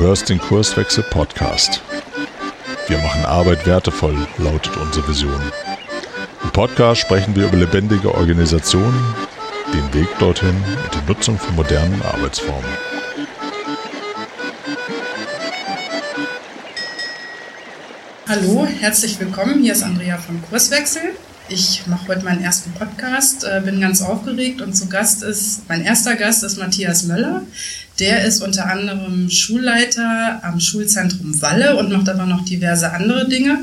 hörst den Kurswechsel Podcast. Wir machen Arbeit wertevoll, lautet unsere Vision. Im Podcast sprechen wir über lebendige Organisationen, den Weg dorthin und die Nutzung von modernen Arbeitsformen. Hallo, herzlich willkommen. Hier ist Andrea vom Kurswechsel. Ich mache heute meinen ersten Podcast, äh, bin ganz aufgeregt und zu Gast ist, mein erster Gast ist Matthias Möller. Der ist unter anderem Schulleiter am Schulzentrum Walle und macht aber noch diverse andere Dinge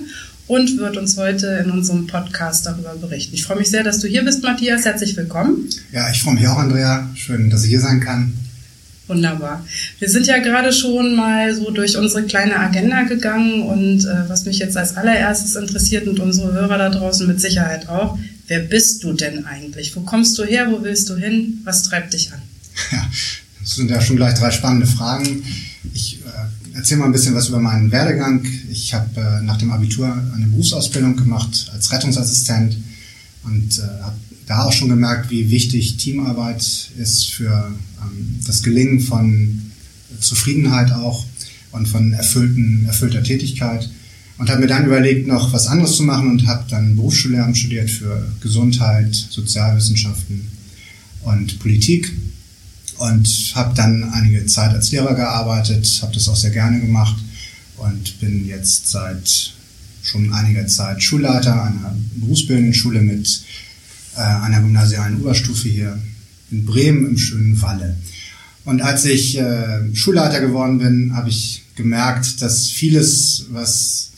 und wird uns heute in unserem Podcast darüber berichten. Ich freue mich sehr, dass du hier bist, Matthias. Herzlich willkommen. Ja, ich freue mich auch, Andrea. Schön, dass ich hier sein kann. Wunderbar. Wir sind ja gerade schon mal so durch unsere kleine Agenda gegangen und äh, was mich jetzt als allererstes interessiert und unsere Hörer da draußen mit Sicherheit auch, wer bist du denn eigentlich? Wo kommst du her? Wo willst du hin? Was treibt dich an? Ja, das sind ja schon gleich drei spannende Fragen. Ich äh, erzähle mal ein bisschen was über meinen Werdegang. Ich habe äh, nach dem Abitur eine Berufsausbildung gemacht als Rettungsassistent und äh, habe da auch schon gemerkt, wie wichtig Teamarbeit ist für ähm, das Gelingen von Zufriedenheit auch und von erfüllten, erfüllter Tätigkeit. Und habe mir dann überlegt, noch was anderes zu machen und habe dann Berufsschullehramt studiert für Gesundheit, Sozialwissenschaften und Politik. Und habe dann einige Zeit als Lehrer gearbeitet, habe das auch sehr gerne gemacht und bin jetzt seit schon einiger Zeit Schulleiter einer berufsbildenden Schule mit äh, einer gymnasialen Oberstufe hier in Bremen im schönen Walle. Und als ich äh, Schulleiter geworden bin, habe ich gemerkt, dass vieles, was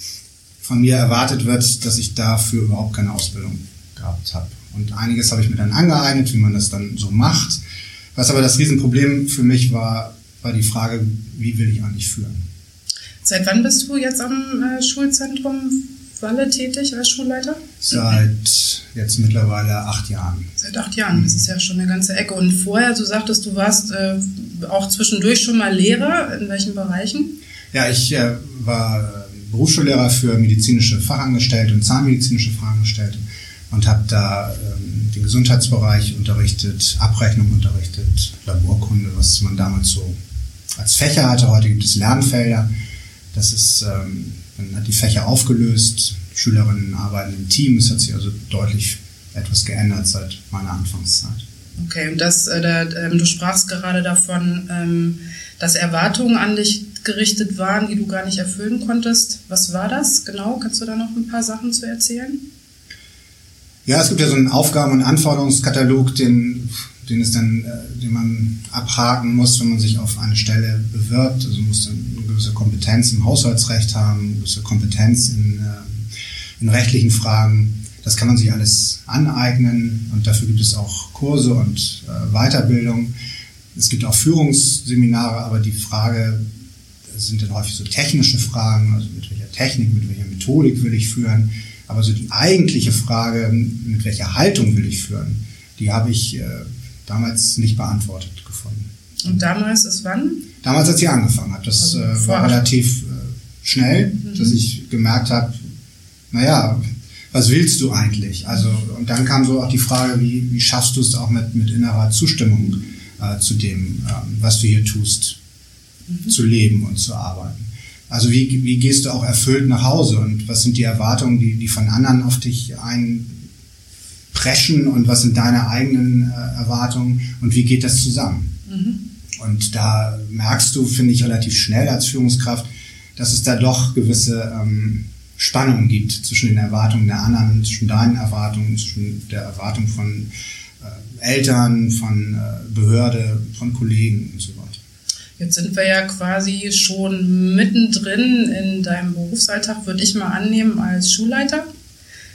von mir erwartet wird, dass ich dafür überhaupt keine Ausbildung gehabt habe. Und einiges habe ich mir dann angeeignet, wie man das dann so macht. Was aber das Riesenproblem für mich war, war die Frage, wie will ich eigentlich führen? Seit wann bist du jetzt am äh, Schulzentrum Walle tätig als Schulleiter? Seit jetzt mittlerweile acht Jahren. Seit acht Jahren, das ist ja schon eine ganze Ecke. Und vorher, du sagtest, du warst äh, auch zwischendurch schon mal Lehrer. In welchen Bereichen? Ja, ich äh, war Berufsschullehrer für medizinische Fachangestellte und zahnmedizinische Fachangestellte und habe da ähm, den Gesundheitsbereich unterrichtet, Abrechnung unterrichtet, Laborkunde, was man damals so als Fächer hatte. Heute gibt es Lernfelder. Das ist ähm, man hat die Fächer aufgelöst, Schülerinnen arbeiten im Team. Es hat sich also deutlich etwas geändert seit meiner Anfangszeit. Okay, und das, äh, da, ähm, du sprachst gerade davon, ähm, dass Erwartungen an dich gerichtet waren, die du gar nicht erfüllen konntest. Was war das genau? Kannst du da noch ein paar Sachen zu erzählen? Ja, es gibt ja so einen Aufgaben- und Anforderungskatalog, den den es dann, äh, den man abhaken muss, wenn man sich auf eine Stelle bewirbt. Also muss dann eine gewisse Kompetenz im Haushaltsrecht haben, eine gewisse Kompetenz in, äh, in rechtlichen Fragen. Das kann man sich alles aneignen und dafür gibt es auch Kurse und äh, Weiterbildung. Es gibt auch Führungsseminare, aber die Frage, sind dann häufig so technische Fragen, also mit welcher Technik, mit welcher Methodik will ich führen. Aber so die eigentliche Frage, mit welcher Haltung will ich führen, die habe ich äh, damals nicht beantwortet gefunden. Und damals ist wann? Damals, als ich angefangen habe. Das also äh, war relativ äh, schnell, mhm. dass ich gemerkt habe, naja, was willst du eigentlich? Also, und dann kam so auch die Frage, wie, wie schaffst du es auch mit, mit innerer Zustimmung äh, zu dem, ähm, was du hier tust, mhm. zu leben und zu arbeiten. Also wie, wie gehst du auch erfüllt nach Hause und was sind die Erwartungen, die, die von anderen auf dich ein, preschen und was sind deine eigenen äh, Erwartungen und wie geht das zusammen? Mhm. Und da merkst du, finde ich, relativ schnell als Führungskraft, dass es da doch gewisse ähm, Spannungen gibt zwischen den Erwartungen der anderen, zwischen deinen Erwartungen, zwischen der Erwartung von äh, Eltern, von äh, Behörde, von Kollegen und so weiter. Jetzt sind wir ja quasi schon mittendrin in deinem Berufsalltag, würde ich mal annehmen, als Schulleiter.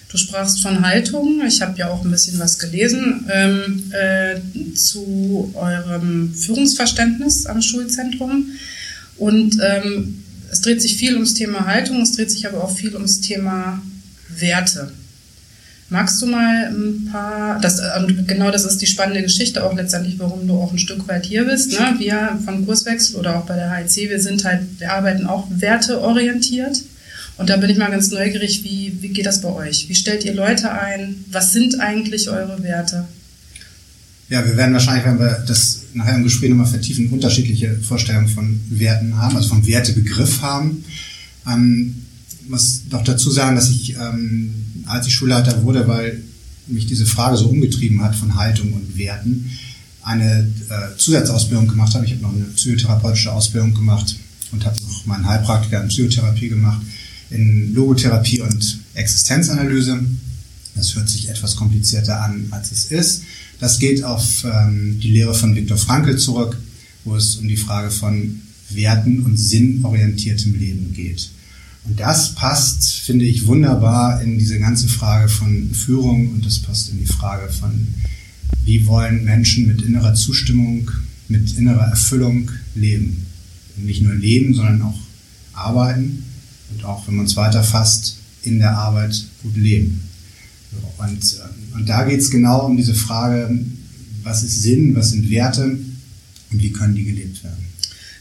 Du sprachst von Haltung. Ich habe ja auch ein bisschen was gelesen ähm, äh, zu eurem Führungsverständnis am Schulzentrum. Und ähm, es dreht sich viel ums Thema Haltung, es dreht sich aber auch viel ums Thema Werte. Magst du mal ein paar, das, genau das ist die spannende Geschichte auch letztendlich, warum du auch ein Stück weit hier bist. Ne? Wir von Kurswechsel oder auch bei der HIC, wir sind halt, wir arbeiten auch werteorientiert. Und da bin ich mal ganz neugierig, wie, wie geht das bei euch? Wie stellt ihr Leute ein? Was sind eigentlich eure Werte? Ja, wir werden wahrscheinlich, wenn wir das nachher im Gespräch nochmal vertiefen, unterschiedliche Vorstellungen von Werten haben, also vom Wertebegriff haben. Ähm, muss doch dazu sagen, dass ich, ähm, als ich Schulleiter wurde, weil mich diese Frage so umgetrieben hat von Haltung und Werten, eine äh, Zusatzausbildung gemacht habe. Ich habe noch eine psychotherapeutische Ausbildung gemacht und habe noch meinen Heilpraktiker in Psychotherapie gemacht, in Logotherapie und Existenzanalyse. Das hört sich etwas komplizierter an, als es ist. Das geht auf ähm, die Lehre von Viktor Frankl zurück, wo es um die Frage von Werten und sinnorientiertem Leben geht. Und das passt, finde ich, wunderbar in diese ganze Frage von Führung und das passt in die Frage von, wie wollen Menschen mit innerer Zustimmung, mit innerer Erfüllung leben. Und nicht nur leben, sondern auch arbeiten und auch, wenn man es weiterfasst, in der Arbeit gut leben. Und, ähm, und da geht es genau um diese Frage, was ist Sinn, was sind Werte und wie können die gelebt werden.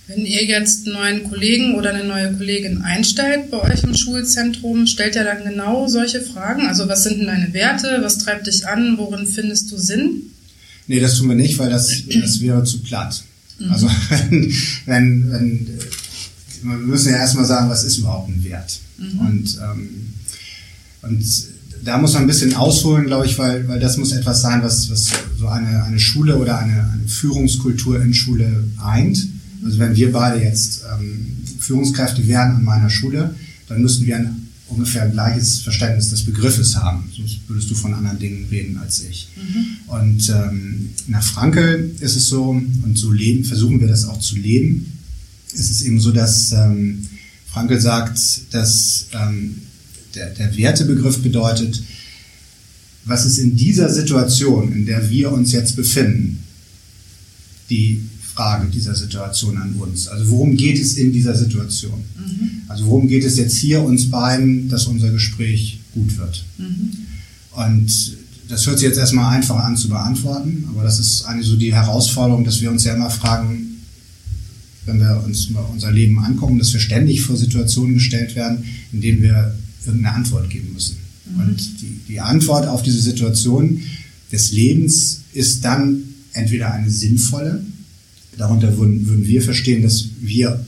Wenn ihr jetzt einen neuen Kollegen oder eine neue Kollegin einstellt bei euch im Schulzentrum, stellt ihr dann genau solche Fragen? Also was sind denn deine Werte? Was treibt dich an? Worin findest du Sinn? Nee, das tun wir nicht, weil das, das wäre zu platt. Mhm. Also wenn, wenn, wenn, wir müssen ja erstmal sagen, was ist überhaupt ein Wert? Mhm. Und, ähm, und da muss man ein bisschen ausholen, glaube ich, weil, weil das muss etwas sein, was, was so eine, eine Schule oder eine, eine Führungskultur in Schule eint. Also wenn wir beide jetzt ähm, Führungskräfte wären an meiner Schule, dann müssten wir ein ungefähr gleiches Verständnis des Begriffes haben. Sonst würdest du von anderen Dingen reden als ich. Mhm. Und ähm, nach Frankel ist es so, und so leben, versuchen wir das auch zu leben. Es ist eben so, dass ähm, Frankel sagt, dass ähm, der, der Wertebegriff bedeutet, was ist in dieser Situation, in der wir uns jetzt befinden, die Frage dieser Situation an uns. Also worum geht es in dieser Situation? Mhm. Also worum geht es jetzt hier uns beiden, dass unser Gespräch gut wird? Mhm. Und das hört sich jetzt erstmal einfach an zu beantworten, aber das ist eigentlich so die Herausforderung, dass wir uns ja immer fragen, wenn wir uns mal unser Leben angucken, dass wir ständig vor Situationen gestellt werden, in denen wir irgendeine Antwort geben müssen. Mhm. Und die, die Antwort auf diese Situation des Lebens ist dann entweder eine sinnvolle, Darunter würden, würden wir verstehen, dass wir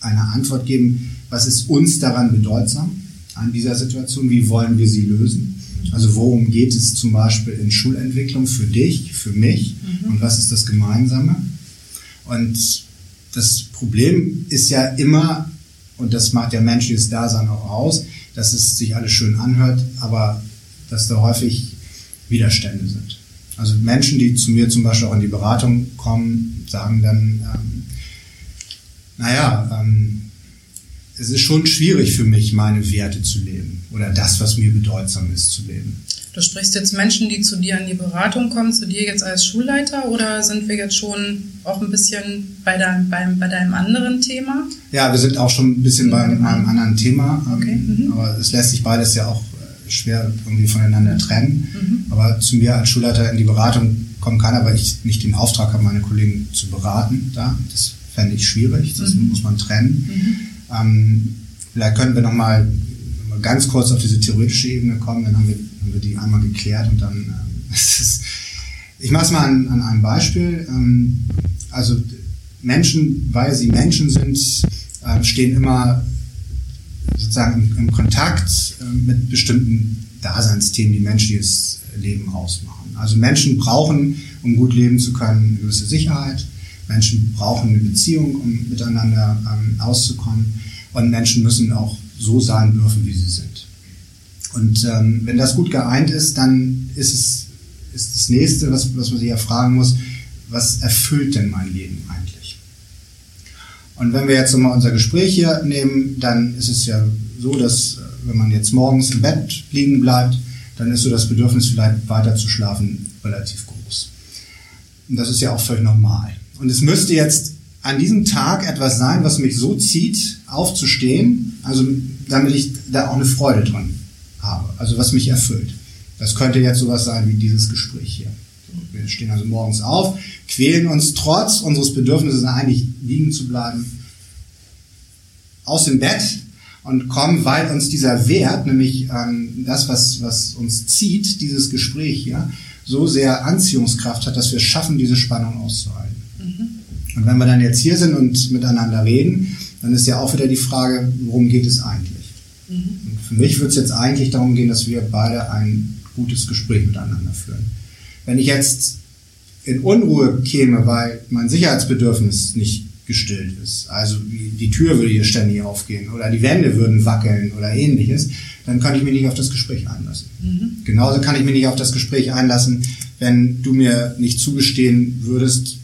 eine Antwort geben, was ist uns daran bedeutsam an dieser Situation, wie wollen wir sie lösen. Also worum geht es zum Beispiel in Schulentwicklung für dich, für mich mhm. und was ist das Gemeinsame? Und das Problem ist ja immer, und das macht ja menschliches Dasein auch aus, dass es sich alles schön anhört, aber dass da häufig Widerstände sind. Also Menschen, die zu mir zum Beispiel auch in die Beratung kommen, sagen dann, ähm, naja, ähm, es ist schon schwierig für mich, meine Werte zu leben oder das, was mir bedeutsam ist, zu leben. Du sprichst jetzt Menschen, die zu dir in die Beratung kommen, zu dir jetzt als Schulleiter oder sind wir jetzt schon auch ein bisschen bei deinem, beim, bei deinem anderen Thema? Ja, wir sind auch schon ein bisschen bei einem anderen Thema. Okay. Mhm. Aber es lässt sich beides ja auch schwer irgendwie voneinander trennen. Mhm. Aber zu mir als Schulleiter in die Beratung kommen kann, aber ich nicht den Auftrag habe, meine Kollegen zu beraten da. Das fände ich schwierig, das mhm. muss man trennen. Mhm. Ähm, vielleicht können wir nochmal ganz kurz auf diese theoretische Ebene kommen, dann haben wir, haben wir die einmal geklärt und dann ähm, ist ich mache es mal an, an, einem Beispiel. Ähm, also Menschen, weil sie Menschen sind, äh, stehen immer sozusagen im, im Kontakt äh, mit bestimmten Daseinsthemen, die menschliches Leben ausmachen. Also Menschen brauchen, um gut leben zu können, eine gewisse Sicherheit. Menschen brauchen eine Beziehung, um miteinander ähm, auszukommen. Und Menschen müssen auch so sein dürfen, wie sie sind. Und ähm, wenn das gut geeint ist, dann ist es ist das nächste, was, was man sich ja fragen muss, was erfüllt denn mein Leben eigentlich? Und wenn wir jetzt nochmal unser Gespräch hier nehmen, dann ist es ja so, dass äh, wenn man jetzt morgens im Bett liegen bleibt, dann ist so das Bedürfnis vielleicht weiter zu schlafen relativ groß. Und das ist ja auch völlig normal. Und es müsste jetzt an diesem Tag etwas sein, was mich so zieht, aufzustehen, also damit ich da auch eine Freude dran habe, also was mich erfüllt. Das könnte jetzt sowas sein wie dieses Gespräch hier. Wir stehen also morgens auf, quälen uns trotz unseres Bedürfnisses eigentlich liegen zu bleiben aus dem Bett und kommen, weil uns dieser Wert, nämlich ähm, das, was, was uns zieht, dieses Gespräch hier, so sehr Anziehungskraft hat, dass wir es schaffen, diese Spannung auszuhalten. Mhm. Und wenn wir dann jetzt hier sind und miteinander reden, dann ist ja auch wieder die Frage, worum geht es eigentlich? Mhm. Und für mich wird es jetzt eigentlich darum gehen, dass wir beide ein gutes Gespräch miteinander führen. Wenn ich jetzt in Unruhe käme, weil mein Sicherheitsbedürfnis nicht gestillt ist, also die Tür würde hier ständig aufgehen oder die Wände würden wackeln oder ähnliches, dann kann ich mich nicht auf das Gespräch einlassen. Mhm. Genauso kann ich mich nicht auf das Gespräch einlassen, wenn du mir nicht zugestehen würdest,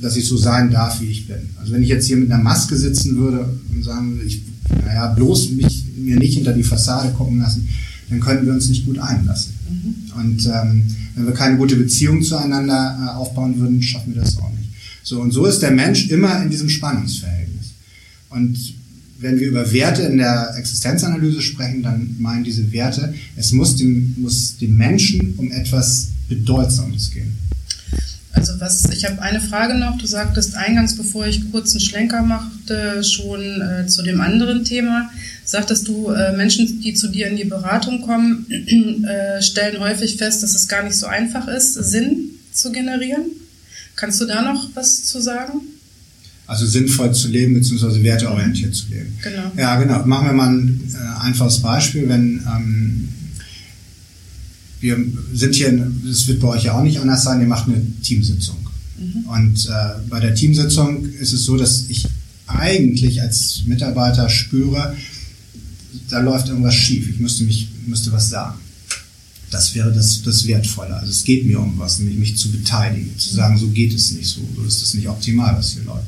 dass ich so sein darf, wie ich bin. Also wenn ich jetzt hier mit einer Maske sitzen würde und sagen würde, ich, naja, bloß mich, mir nicht hinter die Fassade gucken lassen, dann könnten wir uns nicht gut einlassen. Mhm. Und ähm, wenn wir keine gute Beziehung zueinander äh, aufbauen würden, schaffen wir das auch nicht. So, und so ist der Mensch immer in diesem Spannungsverhältnis. Und wenn wir über Werte in der Existenzanalyse sprechen, dann meinen diese Werte, es muss dem, muss dem Menschen um etwas Bedeutsames gehen. Also was, ich habe eine Frage noch. Du sagtest eingangs, bevor ich kurz einen Schlenker machte, schon äh, zu dem anderen Thema, sagtest du, äh, Menschen, die zu dir in die Beratung kommen, äh, stellen häufig fest, dass es gar nicht so einfach ist, Sinn zu generieren. Kannst du da noch was zu sagen? Also sinnvoll zu leben, beziehungsweise werteorientiert zu leben. Genau. Ja, genau. Machen wir mal ein äh, einfaches Beispiel. Wenn ähm, wir sind hier, es wird bei euch ja auch nicht anders sein, ihr macht eine Teamsitzung. Mhm. Und äh, bei der Teamsitzung ist es so, dass ich eigentlich als Mitarbeiter spüre, da läuft irgendwas schief, ich müsste, mich, müsste was sagen. Das wäre das, das Wertvolle. Also es geht mir um was, nämlich mich zu beteiligen, zu sagen, so geht es nicht, so, so ist es nicht optimal, was hier läuft.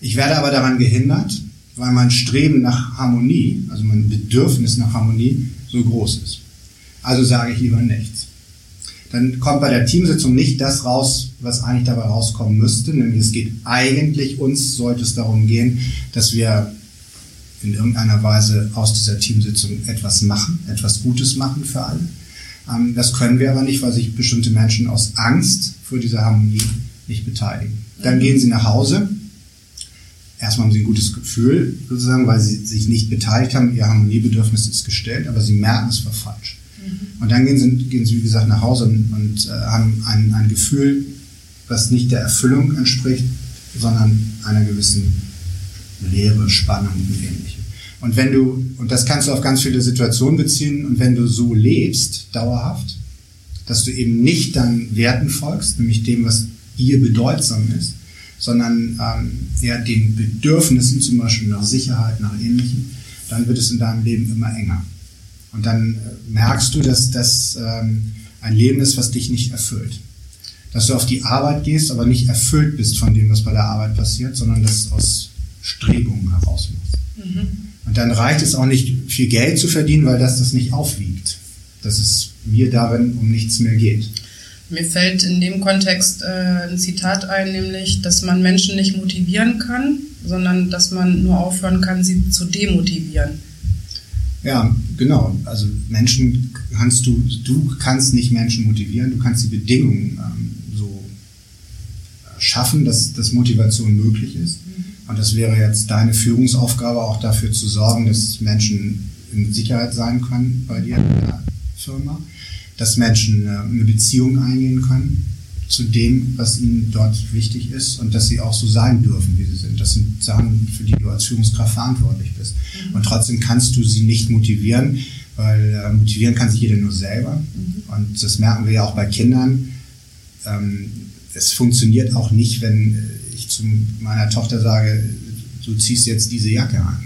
Ich werde aber daran gehindert, weil mein Streben nach Harmonie, also mein Bedürfnis nach Harmonie, so groß ist. Also sage ich lieber nichts. Dann kommt bei der Teamsitzung nicht das raus, was eigentlich dabei rauskommen müsste, nämlich es geht eigentlich, uns sollte es darum gehen, dass wir in irgendeiner Weise aus dieser Teamsitzung etwas machen, etwas Gutes machen für alle. Ähm, das können wir aber nicht, weil sich bestimmte Menschen aus Angst vor dieser Harmonie nicht beteiligen. Dann gehen sie nach Hause. Erstmal haben sie ein gutes Gefühl, sozusagen, weil sie sich nicht beteiligt haben. Ihr Harmoniebedürfnis ist gestellt, aber sie merken, es war falsch. Mhm. Und dann gehen sie, gehen sie, wie gesagt, nach Hause und, und äh, haben ein, ein Gefühl, was nicht der Erfüllung entspricht, sondern einer gewissen Leere, Spannung und ähnlichem. Und wenn du, und das kannst du auf ganz viele Situationen beziehen, und wenn du so lebst, dauerhaft, dass du eben nicht deinen Werten folgst, nämlich dem, was dir bedeutsam ist, sondern ähm, eher den Bedürfnissen, zum Beispiel nach Sicherheit, nach ähnlichem, dann wird es in deinem Leben immer enger. Und dann äh, merkst du, dass das ähm, ein Leben ist, was dich nicht erfüllt. Dass du auf die Arbeit gehst, aber nicht erfüllt bist von dem, was bei der Arbeit passiert, sondern das aus Strebungen heraus machst. Mhm. Und dann reicht es auch nicht, viel Geld zu verdienen, weil das das nicht aufwiegt. Dass es mir darin um nichts mehr geht. Mir fällt in dem Kontext äh, ein Zitat ein, nämlich, dass man Menschen nicht motivieren kann, sondern dass man nur aufhören kann, sie zu demotivieren. Ja, genau. Also Menschen kannst du, du kannst nicht Menschen motivieren, du kannst die Bedingungen ähm, so äh, schaffen, dass, dass Motivation möglich ist. Und das wäre jetzt deine Führungsaufgabe, auch dafür zu sorgen, dass Menschen in Sicherheit sein können bei dir in der Firma, dass Menschen eine Beziehung eingehen können zu dem, was ihnen dort wichtig ist und dass sie auch so sein dürfen, wie sie sind. Das sind Sachen, für die du als Führungskraft verantwortlich bist. Mhm. Und trotzdem kannst du sie nicht motivieren, weil äh, motivieren kann sich jeder nur selber. Mhm. Und das merken wir ja auch bei Kindern. Ähm, es funktioniert auch nicht, wenn äh, ich zu meiner Tochter sage, du ziehst jetzt diese Jacke an.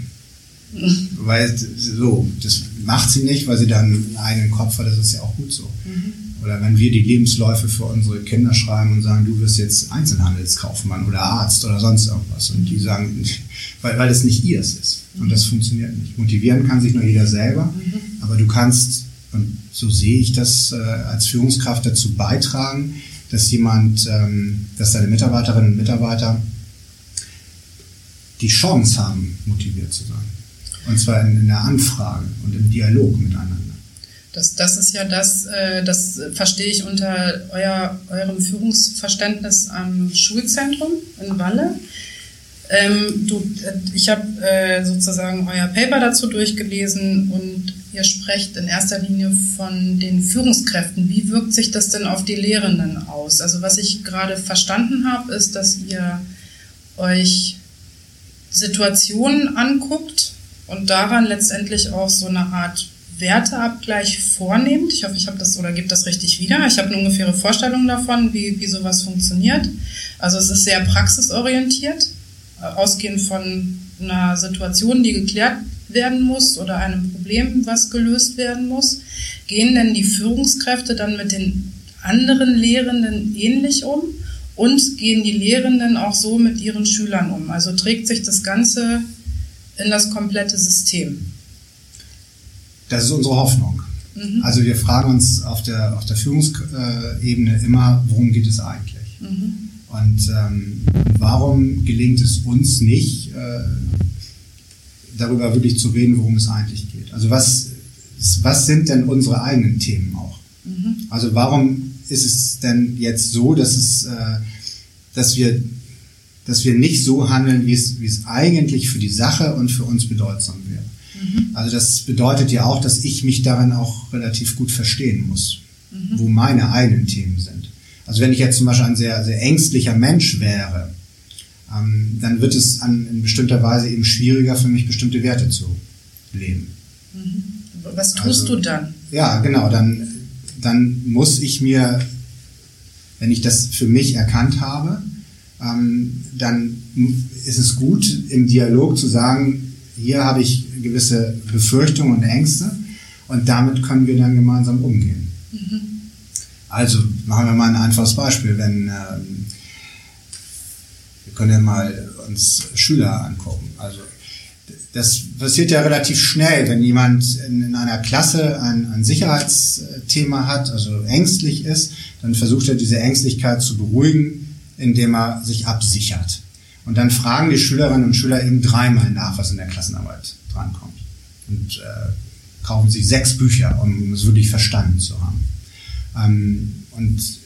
Weil so, das macht sie nicht, weil sie dann einen eigenen Kopf hat, das ist ja auch gut so. Mhm. Oder wenn wir die Lebensläufe für unsere Kinder schreiben und sagen, du wirst jetzt Einzelhandelskaufmann oder Arzt oder sonst irgendwas. Und die sagen, weil, weil es nicht ihrs ist. Und das funktioniert nicht. Motivieren kann sich nur jeder selber, mhm. aber du kannst, und so sehe ich das äh, als Führungskraft dazu beitragen, dass jemand, ähm, dass deine Mitarbeiterinnen und Mitarbeiter die Chance haben, motiviert zu sein. Und zwar in, in der Anfrage und im Dialog miteinander. Das, das ist ja das, äh, das verstehe ich unter euer, eurem Führungsverständnis am Schulzentrum in Walle. Ähm, du, äh, ich habe äh, sozusagen euer Paper dazu durchgelesen und ihr sprecht in erster Linie von den Führungskräften. Wie wirkt sich das denn auf die Lehrenden aus? Also was ich gerade verstanden habe, ist, dass ihr euch Situationen anguckt und daran letztendlich auch so eine Art Werteabgleich vornehmt. Ich hoffe, ich habe das oder gebe das richtig wieder. Ich habe eine ungefähre Vorstellung davon, wie, wie sowas funktioniert. Also es ist sehr praxisorientiert, äh, ausgehend von einer Situation, die geklärt werden muss oder einem Problem, was gelöst werden muss. Gehen denn die Führungskräfte dann mit den anderen Lehrenden ähnlich um? Und gehen die Lehrenden auch so mit ihren Schülern um? Also trägt sich das Ganze in das komplette System? Das ist unsere Hoffnung. Mhm. Also wir fragen uns auf der, auf der Führungsebene immer, worum geht es eigentlich? Mhm. Und ähm, warum gelingt es uns nicht, äh, darüber wirklich zu reden, worum es eigentlich geht? Also was, was sind denn unsere eigenen Themen auch? Mhm. Also warum ist es denn jetzt so, dass es, äh, dass wir dass wir nicht so handeln, wie es, wie es eigentlich für die Sache und für uns bedeutsam wäre. Mhm. Also das bedeutet ja auch, dass ich mich darin auch relativ gut verstehen muss, mhm. wo meine eigenen Themen sind. Also wenn ich jetzt zum Beispiel ein sehr, sehr ängstlicher Mensch wäre, ähm, dann wird es an, in bestimmter Weise eben schwieriger für mich, bestimmte Werte zu leben. Mhm. Was tust also, du dann? Ja, genau, dann, dann muss ich mir, wenn ich das für mich erkannt habe, ähm, dann ist es gut, im Dialog zu sagen, hier habe ich gewisse Befürchtungen und Ängste und damit können wir dann gemeinsam umgehen. Mhm. Also machen wir mal ein einfaches Beispiel. Wenn ähm, können ja mal uns Schüler angucken. Also das passiert ja relativ schnell, wenn jemand in, in einer Klasse ein, ein, Sicherheitsthema hat, also ängstlich ist, dann versucht er diese Ängstlichkeit zu beruhigen, indem er sich absichert. Und dann fragen die Schülerinnen und Schüler eben dreimal nach, was in der Klassenarbeit drankommt. Und äh, kaufen sich sechs Bücher, um es wirklich verstanden zu haben. Ähm, und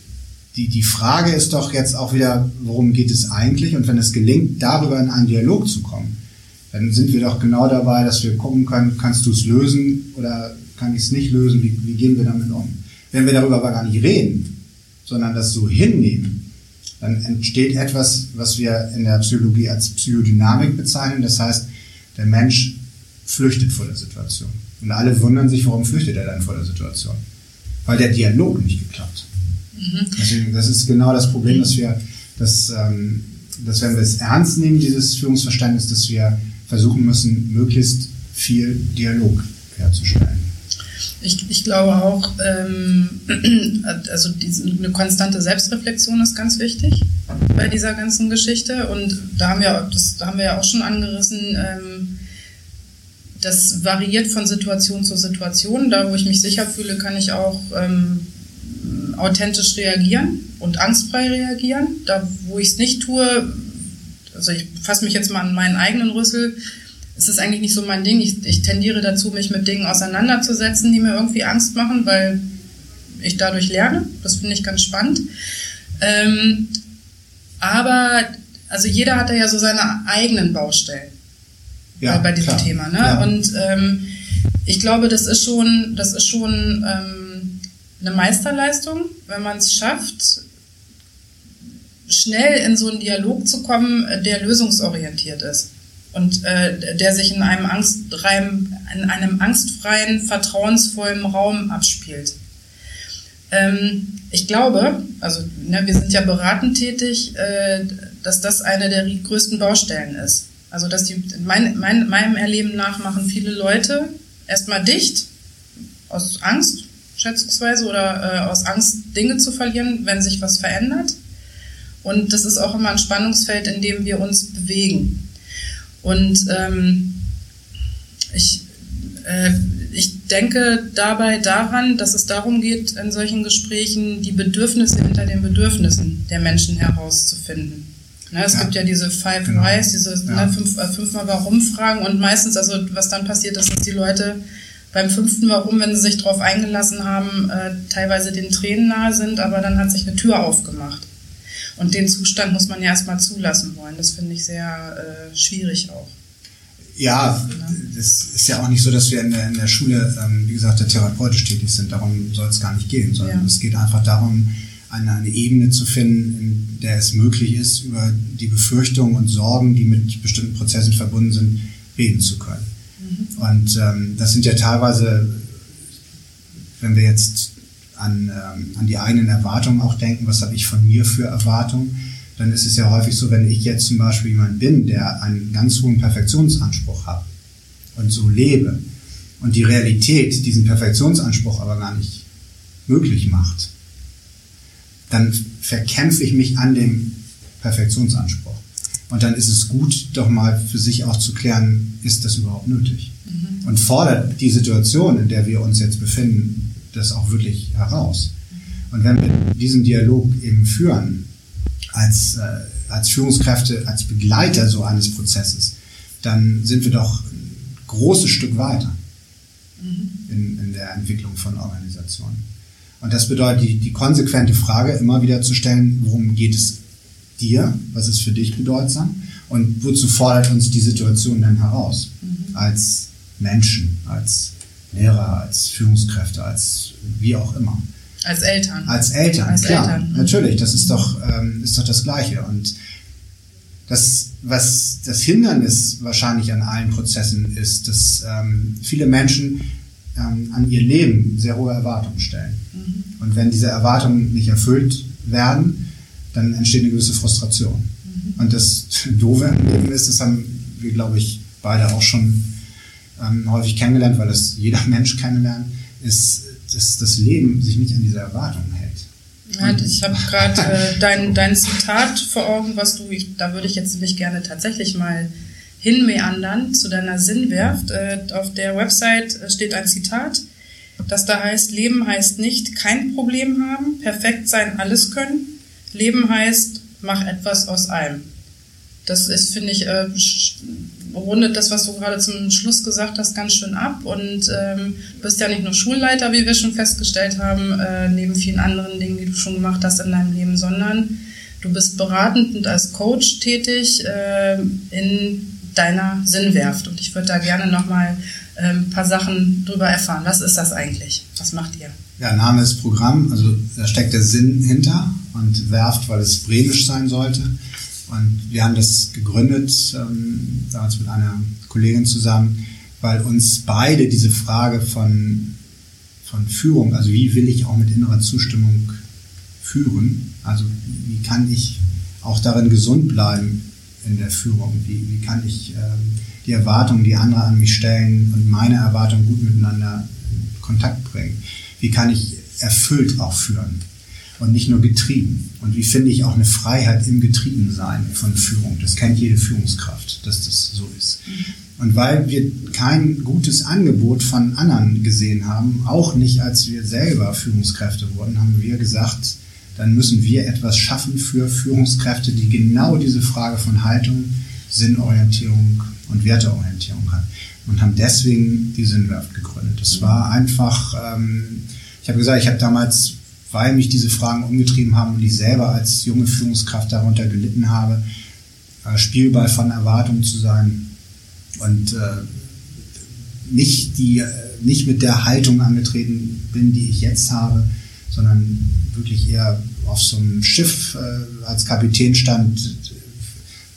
die, die Frage ist doch jetzt auch wieder, worum geht es eigentlich? Und wenn es gelingt, darüber in einen Dialog zu kommen, dann sind wir doch genau dabei, dass wir gucken können, kannst du es lösen oder kann ich es nicht lösen? Wie, wie gehen wir damit um? Wenn wir darüber aber gar nicht reden, sondern das so hinnehmen, dann entsteht etwas, was wir in der Psychologie als Psychodynamik bezeichnen. Das heißt, der Mensch flüchtet vor der Situation. Und alle wundern sich, warum flüchtet er dann vor der Situation? Weil der Dialog nicht geklappt. Mhm. Deswegen, das ist genau das Problem, dass wir, dass, ähm, dass wenn wir es ernst nehmen, dieses Führungsverständnis, dass wir versuchen müssen, möglichst viel Dialog herzustellen. Ich, ich glaube auch, ähm, also diese, eine konstante Selbstreflexion ist ganz wichtig bei dieser ganzen Geschichte. Und da haben wir, das da haben wir ja auch schon angerissen, ähm, das variiert von Situation zu Situation. Da, wo ich mich sicher fühle, kann ich auch ähm, authentisch reagieren und angstfrei reagieren. Da, wo ich es nicht tue, also ich fasse mich jetzt mal an meinen eigenen Rüssel, ist es eigentlich nicht so mein Ding. Ich, ich tendiere dazu, mich mit Dingen auseinanderzusetzen, die mir irgendwie Angst machen, weil ich dadurch lerne. Das finde ich ganz spannend. Ähm, aber also jeder hat ja so seine eigenen Baustellen ja, bei diesem klar. Thema. Ne? Ja. Und ähm, ich glaube, das ist schon, das ist schon ähm, eine Meisterleistung, wenn man es schafft, schnell in so einen Dialog zu kommen, der lösungsorientiert ist und äh, der sich in einem, angstfreien, in einem angstfreien, vertrauensvollen Raum abspielt. Ähm, ich glaube, also ne, wir sind ja beratend tätig, äh, dass das eine der größten Baustellen ist. Also dass die mein, mein, meinem Erleben nach machen viele Leute erstmal dicht aus Angst schätzungsweise oder äh, aus Angst Dinge zu verlieren, wenn sich was verändert. Und das ist auch immer ein Spannungsfeld, in dem wir uns bewegen. Und ähm, ich, äh, ich denke dabei daran, dass es darum geht, in solchen Gesprächen die Bedürfnisse hinter den Bedürfnissen der Menschen herauszufinden. Ne, es ja. gibt ja diese Five genau. Whys, diese ja. ne, fünf, äh, fünfmal Warum-Fragen und meistens, also was dann passiert ist, dass die Leute beim fünften Warum, wenn sie sich darauf eingelassen haben, äh, teilweise den Tränen nahe sind, aber dann hat sich eine Tür aufgemacht. Und den Zustand muss man ja erstmal zulassen wollen. Das finde ich sehr äh, schwierig auch. Ja, es ist ja auch nicht so, dass wir in der, in der Schule, ähm, wie gesagt, therapeutisch tätig sind. Darum soll es gar nicht gehen, sondern ja. es geht einfach darum, eine, eine Ebene zu finden, in der es möglich ist, über die Befürchtungen und Sorgen, die mit bestimmten Prozessen verbunden sind, reden zu können. Und ähm, das sind ja teilweise, wenn wir jetzt an, ähm, an die eigenen Erwartungen auch denken, was habe ich von mir für Erwartungen, dann ist es ja häufig so, wenn ich jetzt zum Beispiel jemand bin, der einen ganz hohen Perfektionsanspruch hat und so lebe und die Realität diesen Perfektionsanspruch aber gar nicht möglich macht, dann verkämpfe ich mich an dem Perfektionsanspruch. Und dann ist es gut, doch mal für sich auch zu klären, ist das überhaupt nötig? Mhm. Und fordert die Situation, in der wir uns jetzt befinden, das auch wirklich heraus. Und wenn wir diesen Dialog eben führen, als, äh, als Führungskräfte, als Begleiter so eines Prozesses, dann sind wir doch ein großes Stück weiter mhm. in, in der Entwicklung von Organisationen. Und das bedeutet, die, die konsequente Frage immer wieder zu stellen, worum geht es dir? Was ist für dich bedeutsam? Und wozu fordert uns die Situation denn heraus? Mhm. Als Menschen, als Lehrer, als Führungskräfte, als wie auch immer. Als Eltern. Als Eltern, als klar. Eltern. Natürlich, das ist doch, ähm, ist doch das Gleiche. Und das, was das Hindernis wahrscheinlich an allen Prozessen ist, dass ähm, viele Menschen ähm, an ihr Leben sehr hohe Erwartungen stellen. Mhm. Und wenn diese Erwartungen nicht erfüllt werden, dann entsteht eine gewisse Frustration. Mhm. Und das Doofe im Leben ist, das haben wir, glaube ich, beide auch schon ähm, häufig kennengelernt, weil das jeder Mensch kennenlernt, ist, dass das Leben sich nicht an diese Erwartungen hält. Ja, ich habe gerade äh, dein, dein Zitat vor Augen, was du, ich, da würde ich jetzt nämlich gerne tatsächlich mal hinmeandern zu deiner Sinnwerft. Äh, auf der Website äh, steht ein Zitat, das da heißt, Leben heißt nicht kein Problem haben, perfekt sein, alles können. Leben heißt, mach etwas aus allem. Das ist, finde ich, äh, rundet das, was du gerade zum Schluss gesagt hast, ganz schön ab. Und ähm, bist ja nicht nur Schulleiter, wie wir schon festgestellt haben, äh, neben vielen anderen Dingen, die du schon gemacht hast in deinem Leben, sondern du bist beratend und als Coach tätig äh, in deiner Sinnwerft. Und ich würde da gerne nochmal äh, ein paar Sachen drüber erfahren. Was ist das eigentlich? Was macht ihr? Ja, Name ist Programm, also da steckt der Sinn hinter und Werft, weil es bremisch sein sollte. Und wir haben das gegründet, ähm, damals mit einer Kollegin zusammen, weil uns beide diese Frage von, von Führung, also wie will ich auch mit innerer Zustimmung führen, also wie kann ich auch darin gesund bleiben in der Führung, wie, wie kann ich ähm, die Erwartungen, die andere an mich stellen und meine Erwartungen gut miteinander in Kontakt bringen, wie kann ich erfüllt auch führen und nicht nur getrieben. Und wie finde ich auch eine Freiheit im Getriebensein von Führung? Das kennt jede Führungskraft, dass das so ist. Und weil wir kein gutes Angebot von anderen gesehen haben, auch nicht als wir selber Führungskräfte wurden, haben wir gesagt, dann müssen wir etwas schaffen für Führungskräfte, die genau diese Frage von Haltung, Sinnorientierung und Werteorientierung haben. Und haben deswegen die Sinnwerft gegründet. Das war einfach, ähm, ich habe gesagt, ich habe damals weil mich diese Fragen umgetrieben haben und ich selber als junge Führungskraft darunter gelitten habe, äh, Spielball von Erwartungen zu sein und äh, nicht, die, äh, nicht mit der Haltung angetreten bin, die ich jetzt habe, sondern wirklich eher auf so einem Schiff äh, als Kapitän stand,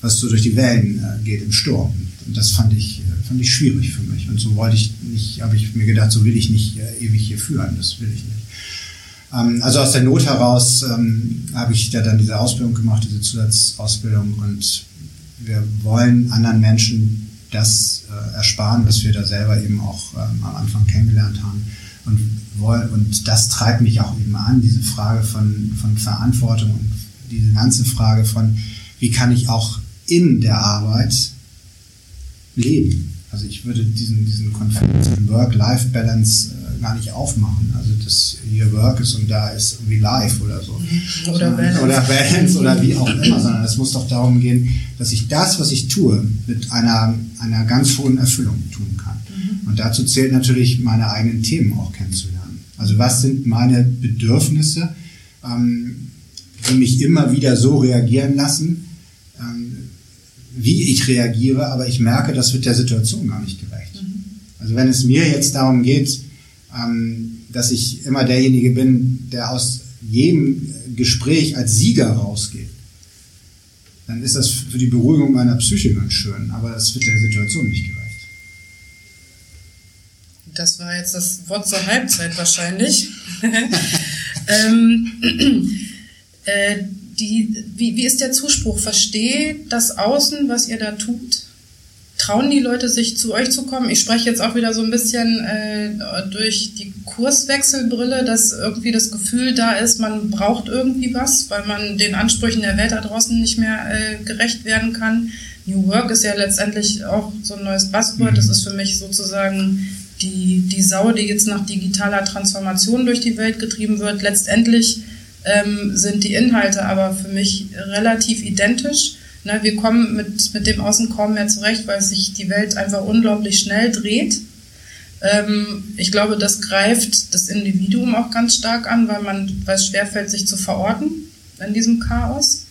was so durch die Wellen äh, geht im Sturm. Und das fand ich, äh, fand ich schwierig für mich. Und so wollte ich nicht, habe ich mir gedacht, so will ich nicht ewig hier führen. Das will ich nicht. Ähm, also aus der Not heraus ähm, habe ich da dann diese Ausbildung gemacht, diese Zusatzausbildung und wir wollen anderen Menschen das äh, ersparen, was wir da selber eben auch ähm, am Anfang kennengelernt haben. Und, wollen, und das treibt mich auch eben an, diese Frage von, von Verantwortung und diese ganze Frage von, wie kann ich auch in der Arbeit leben. Also ich würde diesen, diesen Konflikt zwischen Work-Life-Balance äh, gar nicht aufmachen. Also dass hier Work ist und da ist irgendwie Life oder so. Mhm. Oder Balance. Oder Balance oder wie auch immer, sondern es muss doch darum gehen, dass ich das, was ich tue, mit einer, einer ganz hohen Erfüllung tun kann. Mhm. Und dazu zählt natürlich, meine eigenen Themen auch kennenzulernen. Also was sind meine Bedürfnisse, ähm, die mich immer wieder so reagieren lassen, ähm, wie ich reagiere, aber ich merke, das wird der Situation gar nicht gerecht. Mhm. Also wenn es mir jetzt darum geht, ähm, dass ich immer derjenige bin, der aus jedem Gespräch als Sieger rausgeht, dann ist das für die Beruhigung meiner Psyche ganz schön, aber das wird der Situation nicht gerecht. Das war jetzt das Wort zur Halbzeit wahrscheinlich. ähm, äh, die, wie, wie ist der Zuspruch? Versteht das Außen, was ihr da tut? Trauen die Leute sich zu euch zu kommen? Ich spreche jetzt auch wieder so ein bisschen äh, durch die Kurswechselbrille, dass irgendwie das Gefühl da ist, man braucht irgendwie was, weil man den Ansprüchen der Welt da draußen nicht mehr äh, gerecht werden kann. New Work ist ja letztendlich auch so ein neues Buzzword. Das mhm. ist für mich sozusagen die, die Sau, die jetzt nach digitaler Transformation durch die Welt getrieben wird. Letztendlich ähm, sind die Inhalte aber für mich relativ identisch. Ne, wir kommen mit, mit dem Außen kaum mehr zurecht, weil sich die Welt einfach unglaublich schnell dreht. Ähm, ich glaube, das greift das Individuum auch ganz stark an, weil man, weil es schwerfällt, sich zu verorten in diesem Chaos.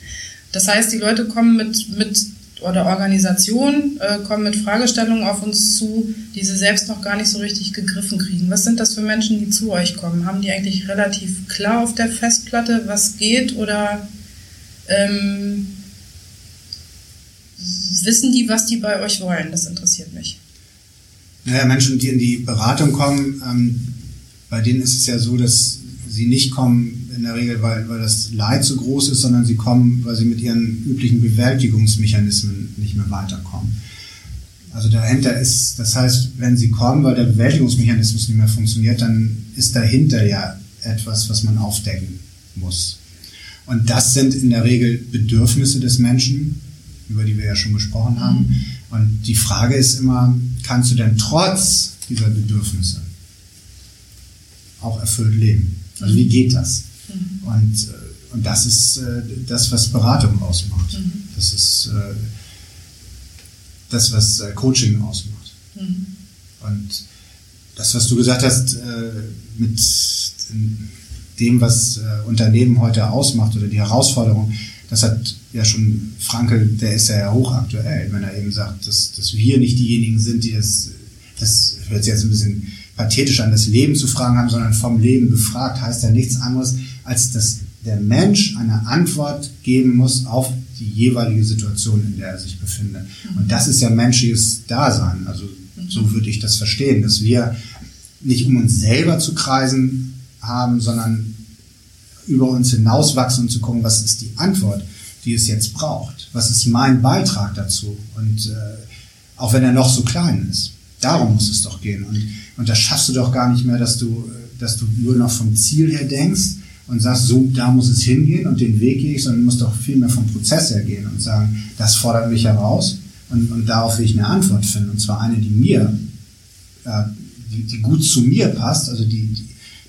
Das heißt, die Leute kommen mit, mit oder Organisationen äh, kommen mit Fragestellungen auf uns zu, die sie selbst noch gar nicht so richtig gegriffen kriegen. Was sind das für Menschen, die zu euch kommen? Haben die eigentlich relativ klar auf der Festplatte, was geht oder ähm, wissen die, was die bei euch wollen? Das interessiert mich. Naja, Menschen, die in die Beratung kommen, ähm, bei denen ist es ja so, dass sie nicht kommen in der Regel, weil, weil das Leid so groß ist, sondern sie kommen, weil sie mit ihren üblichen Bewältigungsmechanismen nicht mehr weiterkommen. Also dahinter ist, das heißt, wenn sie kommen, weil der Bewältigungsmechanismus nicht mehr funktioniert, dann ist dahinter ja etwas, was man aufdecken muss. Und das sind in der Regel Bedürfnisse des Menschen, über die wir ja schon gesprochen haben. Und die Frage ist immer, kannst du denn trotz dieser Bedürfnisse auch erfüllt leben? Also wie geht das? Mhm. Und, äh, und das ist äh, das, was Beratung ausmacht. Mhm. Das ist äh, das, was Coaching ausmacht. Mhm. Und das, was du gesagt hast, mit dem, was Unternehmen heute ausmacht oder die Herausforderung, das hat ja schon Frankel, der ist ja hochaktuell, wenn er eben sagt, dass, dass wir nicht diejenigen sind, die das, das hört sich jetzt ein bisschen pathetisch an, das Leben zu fragen haben, sondern vom Leben befragt, heißt ja nichts anderes, als dass der Mensch eine Antwort geben muss auf die jeweilige Situation, in der er sich befindet. Und das ist ja menschliches Dasein. Also so würde ich das verstehen, dass wir nicht um uns selber zu kreisen haben, sondern über uns hinauswachsen und zu gucken, was ist die Antwort, die es jetzt braucht? Was ist mein Beitrag dazu? Und äh, auch wenn er noch so klein ist. Darum muss es doch gehen. Und, und das schaffst du doch gar nicht mehr, dass du, dass du nur noch vom Ziel her denkst, und sagst, so, da muss es hingehen und den Weg gehe ich, sondern muss doch viel mehr vom Prozess her gehen und sagen, das fordert mich heraus und, und darauf will ich eine Antwort finden. Und zwar eine, die mir, äh, die, die gut zu mir passt, also die, die,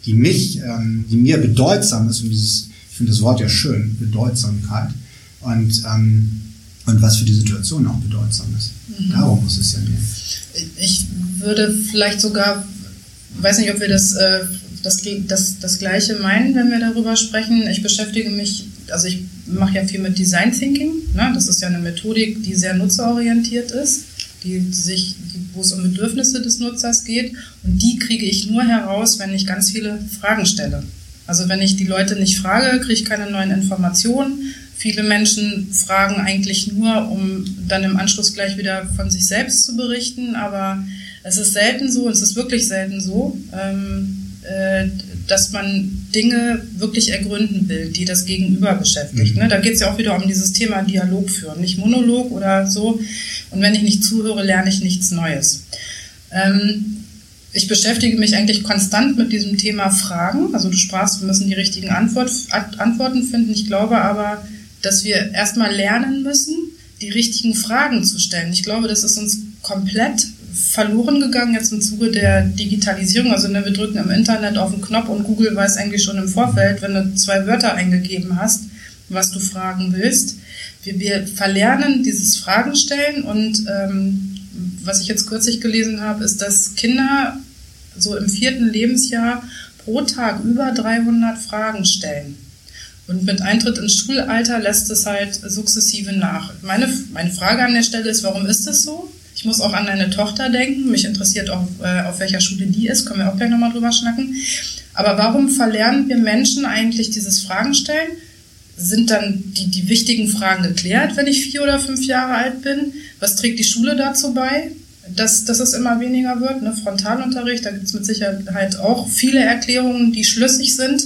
die mich, ähm, die mir bedeutsam ist und dieses, ich finde das Wort ja schön, Bedeutsamkeit und, ähm, und was für die Situation auch bedeutsam ist. Mhm. Darum muss es ja gehen. Ich würde vielleicht sogar, weiß nicht, ob wir das äh, das, das, das Gleiche meinen, wenn wir darüber sprechen. Ich beschäftige mich, also ich mache ja viel mit Design Thinking. Ne? Das ist ja eine Methodik, die sehr nutzerorientiert ist, die sich, wo es um Bedürfnisse des Nutzers geht. Und die kriege ich nur heraus, wenn ich ganz viele Fragen stelle. Also wenn ich die Leute nicht frage, kriege ich keine neuen Informationen. Viele Menschen fragen eigentlich nur, um dann im Anschluss gleich wieder von sich selbst zu berichten, aber es ist selten so, es ist wirklich selten so, ähm, äh, dass man Dinge wirklich ergründen will, die das Gegenüber beschäftigt. Mhm. Ne? Da geht es ja auch wieder um dieses Thema Dialog führen, nicht Monolog oder so. Und wenn ich nicht zuhöre, lerne ich nichts Neues. Ähm, ich beschäftige mich eigentlich konstant mit diesem Thema Fragen. Also du sprachst, wir müssen die richtigen Antwort, Antworten finden. Ich glaube aber, dass wir erstmal lernen müssen, die richtigen Fragen zu stellen. Ich glaube, das ist uns komplett verloren gegangen jetzt im Zuge der Digitalisierung. Also ne, wir drücken im Internet auf den Knopf und Google weiß eigentlich schon im Vorfeld, wenn du zwei Wörter eingegeben hast, was du fragen willst. Wir, wir verlernen dieses Fragen stellen und ähm, was ich jetzt kürzlich gelesen habe, ist, dass Kinder so im vierten Lebensjahr pro Tag über 300 Fragen stellen. Und mit Eintritt ins Schulalter lässt es halt sukzessive nach. Meine, meine Frage an der Stelle ist, warum ist das so? Ich muss auch an deine Tochter denken. Mich interessiert auch, äh, auf welcher Schule die ist. Können wir auch gleich nochmal drüber schnacken. Aber warum verlernen wir Menschen eigentlich dieses Fragen stellen? Sind dann die, die wichtigen Fragen geklärt, wenn ich vier oder fünf Jahre alt bin? Was trägt die Schule dazu bei? Dass, dass es immer weniger wird, ne? Frontalunterricht, da gibt es mit Sicherheit auch viele Erklärungen, die schlüssig sind.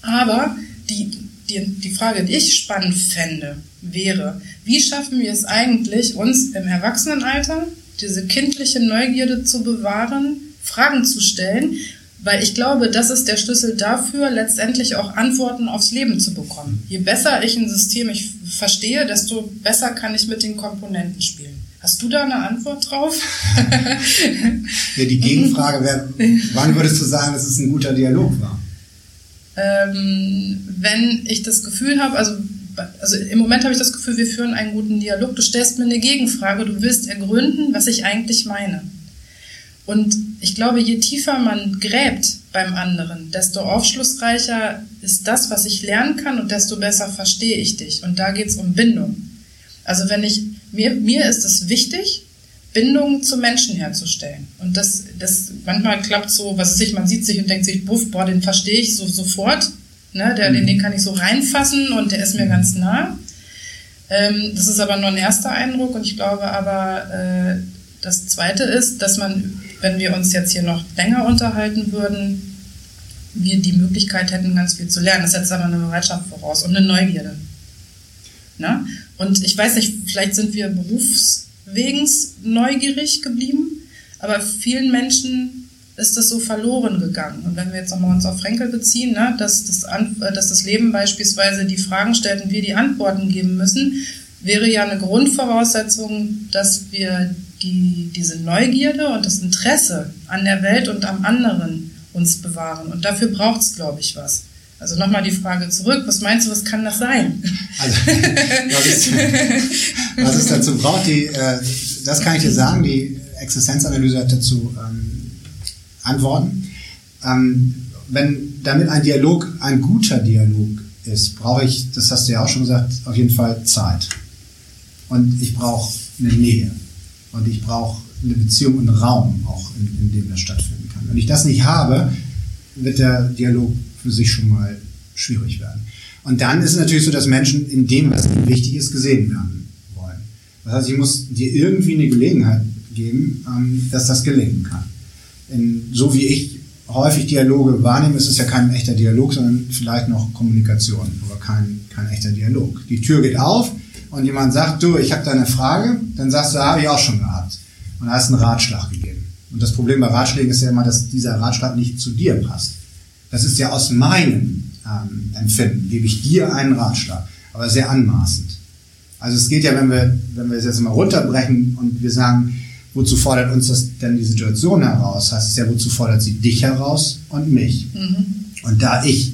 Aber die, die, die Frage, die ich spannend fände, wäre, wie schaffen wir es eigentlich, uns im Erwachsenenalter diese kindliche Neugierde zu bewahren, Fragen zu stellen, weil ich glaube, das ist der Schlüssel dafür, letztendlich auch Antworten aufs Leben zu bekommen. Je besser ich ein System ich verstehe, desto besser kann ich mit den Komponenten spielen. Hast du da eine Antwort drauf? ja, die Gegenfrage wäre, wann würdest du sagen, dass es ein guter Dialog war? Ähm, wenn ich das Gefühl habe, also, also im Moment habe ich das Gefühl, wir führen einen guten Dialog. Du stellst mir eine Gegenfrage, du willst ergründen, was ich eigentlich meine. Und ich glaube, je tiefer man gräbt beim anderen, desto aufschlussreicher ist das, was ich lernen kann und desto besser verstehe ich dich. Und da geht es um Bindung. Also wenn ich, mir, mir ist es wichtig, Bindung zu Menschen herzustellen. Und das, das manchmal klappt so, was weiß ich, man sieht sich und denkt sich, buff, boah, den verstehe ich so sofort. Ne, der, den, den kann ich so reinfassen und der ist mir ganz nah. Ähm, das ist aber nur ein erster Eindruck und ich glaube aber, äh, das zweite ist, dass man, wenn wir uns jetzt hier noch länger unterhalten würden, wir die Möglichkeit hätten, ganz viel zu lernen. Das setzt aber eine Bereitschaft voraus und eine Neugierde. Ne? Und ich weiß nicht, vielleicht sind wir berufs wegens neugierig geblieben, aber vielen Menschen ist das so verloren gegangen. Und wenn wir jetzt nochmal uns auf Frenkel beziehen, ne, dass, das äh, dass das Leben beispielsweise die Fragen stellt und wir die Antworten geben müssen, wäre ja eine Grundvoraussetzung, dass wir die, diese Neugierde und das Interesse an der Welt und am anderen uns bewahren. Und dafür braucht es, glaube ich, was. Also nochmal die Frage zurück, was meinst du, was kann das sein? Also, was, es, dazu braucht, die, äh, das kann ich dir sagen, die Existenzanalyse hat dazu ähm, Antworten. Ähm, wenn damit ein Dialog ein guter Dialog ist, brauche ich, das hast du ja auch schon gesagt, auf jeden Fall Zeit. Und ich brauche eine Nähe. Und ich brauche eine Beziehung und Raum, auch in, in dem das stattfinden kann. Wenn ich das nicht habe, wird der Dialog für sich schon mal schwierig werden. Und dann ist es natürlich so, dass Menschen in dem, was ihnen wichtig ist, gesehen werden wollen. Das heißt, ich muss dir irgendwie eine Gelegenheit geben, ähm, dass das gelingen kann. In, so wie ich häufig Dialoge wahrnehme, ist es ja kein echter Dialog, sondern vielleicht noch Kommunikation, aber kein, kein echter Dialog. Die Tür geht auf und jemand sagt, du, ich habe da eine Frage, dann sagst du, habe ich auch schon gehabt. Und da hast einen Ratschlag gegeben. Und das Problem bei Ratschlägen ist ja immer, dass dieser Ratschlag nicht zu dir passt. Das ist ja aus meinem ähm, Empfinden, gebe ich dir einen Ratschlag, aber sehr anmaßend. Also es geht ja, wenn wir, wenn wir es jetzt mal runterbrechen und wir sagen, wozu fordert uns das denn die Situation heraus? Heißt es ja, wozu fordert sie dich heraus und mich? Mhm. Und da ich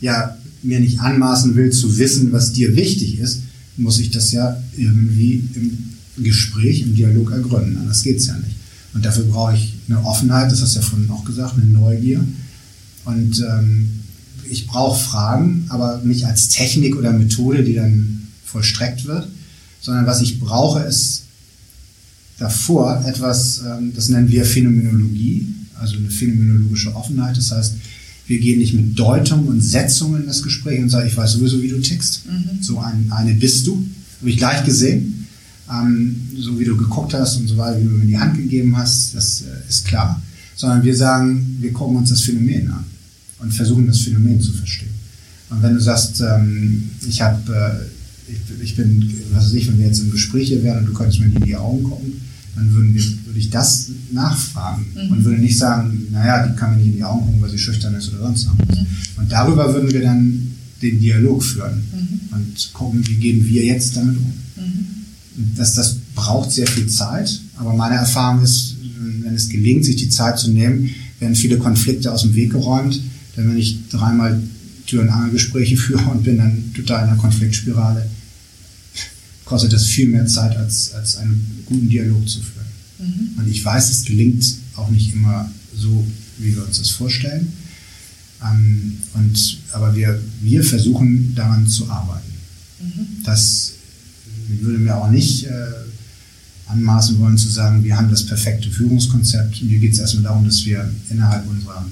ja mir nicht anmaßen will zu wissen, was dir wichtig ist, muss ich das ja irgendwie im Gespräch, im Dialog ergründen. Anders geht's ja nicht. Und dafür brauche ich eine Offenheit, das hast du ja vorhin auch gesagt, eine Neugier. Und ähm, ich brauche Fragen, aber nicht als Technik oder Methode, die dann vollstreckt wird, sondern was ich brauche, ist davor etwas, ähm, das nennen wir Phänomenologie, also eine phänomenologische Offenheit. Das heißt, wir gehen nicht mit Deutung und Setzung in das Gespräch und sagen, ich weiß sowieso, wie du tickst. Mhm. So ein, eine bist du. Habe ich gleich gesehen. Ähm, so wie du geguckt hast und so weiter, wie du mir die Hand gegeben hast, das äh, ist klar. Sondern wir sagen, wir gucken uns das Phänomen an und versuchen das Phänomen zu verstehen. Und wenn du sagst, ähm, ich habe, äh, ich, ich, bin, was weiß ich, wenn wir jetzt im Gespräch hier wären und du könntest mir in die Augen gucken, dann würden wir, würde ich das nachfragen mhm. und würde nicht sagen, naja, die kann mir nicht in die Augen gucken, weil sie schüchtern ist oder sonst was. Mhm. Und darüber würden wir dann den Dialog führen mhm. und gucken, wie gehen wir jetzt damit um. Mhm. Das, das braucht sehr viel Zeit, aber meine Erfahrung ist, wenn es gelingt, sich die Zeit zu nehmen, werden viele Konflikte aus dem Weg geräumt denn wenn ich dreimal Tür- und Angelgespräche führe und bin dann total in einer Konfliktspirale, kostet das viel mehr Zeit, als, als einen guten Dialog zu führen. Mhm. Und ich weiß, es gelingt auch nicht immer so, wie wir uns das vorstellen. Ähm, und, aber wir, wir versuchen daran zu arbeiten. Mhm. Das würde mir auch nicht äh, anmaßen wollen zu sagen, wir haben das perfekte Führungskonzept. Mir geht es erstmal darum, dass wir innerhalb unserer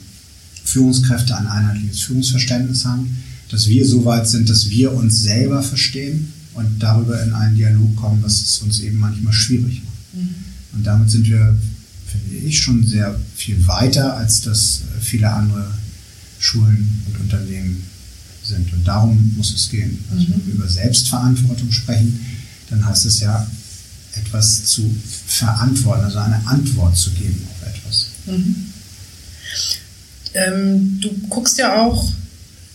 Führungskräfte ein einheitliches Führungsverständnis haben, dass wir so weit sind, dass wir uns selber verstehen und darüber in einen Dialog kommen, was es uns eben manchmal schwierig macht. Mhm. Und damit sind wir, finde ich, schon sehr viel weiter, als das äh, viele andere Schulen und Unternehmen sind. Und darum muss es gehen. Also mhm. wenn wir über Selbstverantwortung sprechen, dann heißt es ja, etwas zu verantworten, also eine Antwort zu geben auf etwas. Mhm. Ähm, du guckst ja auch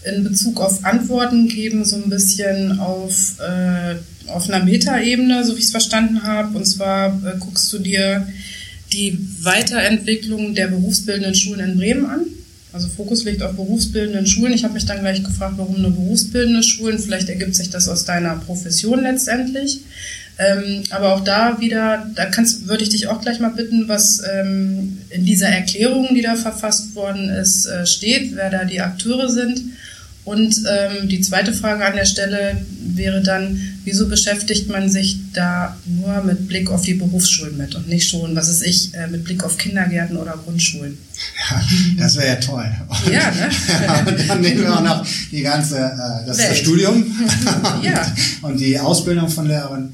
in Bezug auf Antworten geben so ein bisschen auf, äh, auf einer Metaebene, so wie ich es verstanden habe. Und zwar äh, guckst du dir die Weiterentwicklung der berufsbildenden Schulen in Bremen an. Also Fokus liegt auf berufsbildenden Schulen. Ich habe mich dann gleich gefragt, warum nur berufsbildende Schulen? Vielleicht ergibt sich das aus deiner Profession letztendlich. Ähm, aber auch da wieder, da kannst, würde ich dich auch gleich mal bitten, was ähm, in dieser Erklärung, die da verfasst worden ist, äh, steht, wer da die Akteure sind. Und ähm, die zweite Frage an der Stelle wäre dann, wieso beschäftigt man sich da nur mit Blick auf die Berufsschulen mit und nicht schon, was ist ich, äh, mit Blick auf Kindergärten oder Grundschulen? Ja, das wäre ja toll. Ja, ne? und dann nehmen wir auch noch die ganze, äh, das, das Studium ja. und die Ausbildung von Lehrern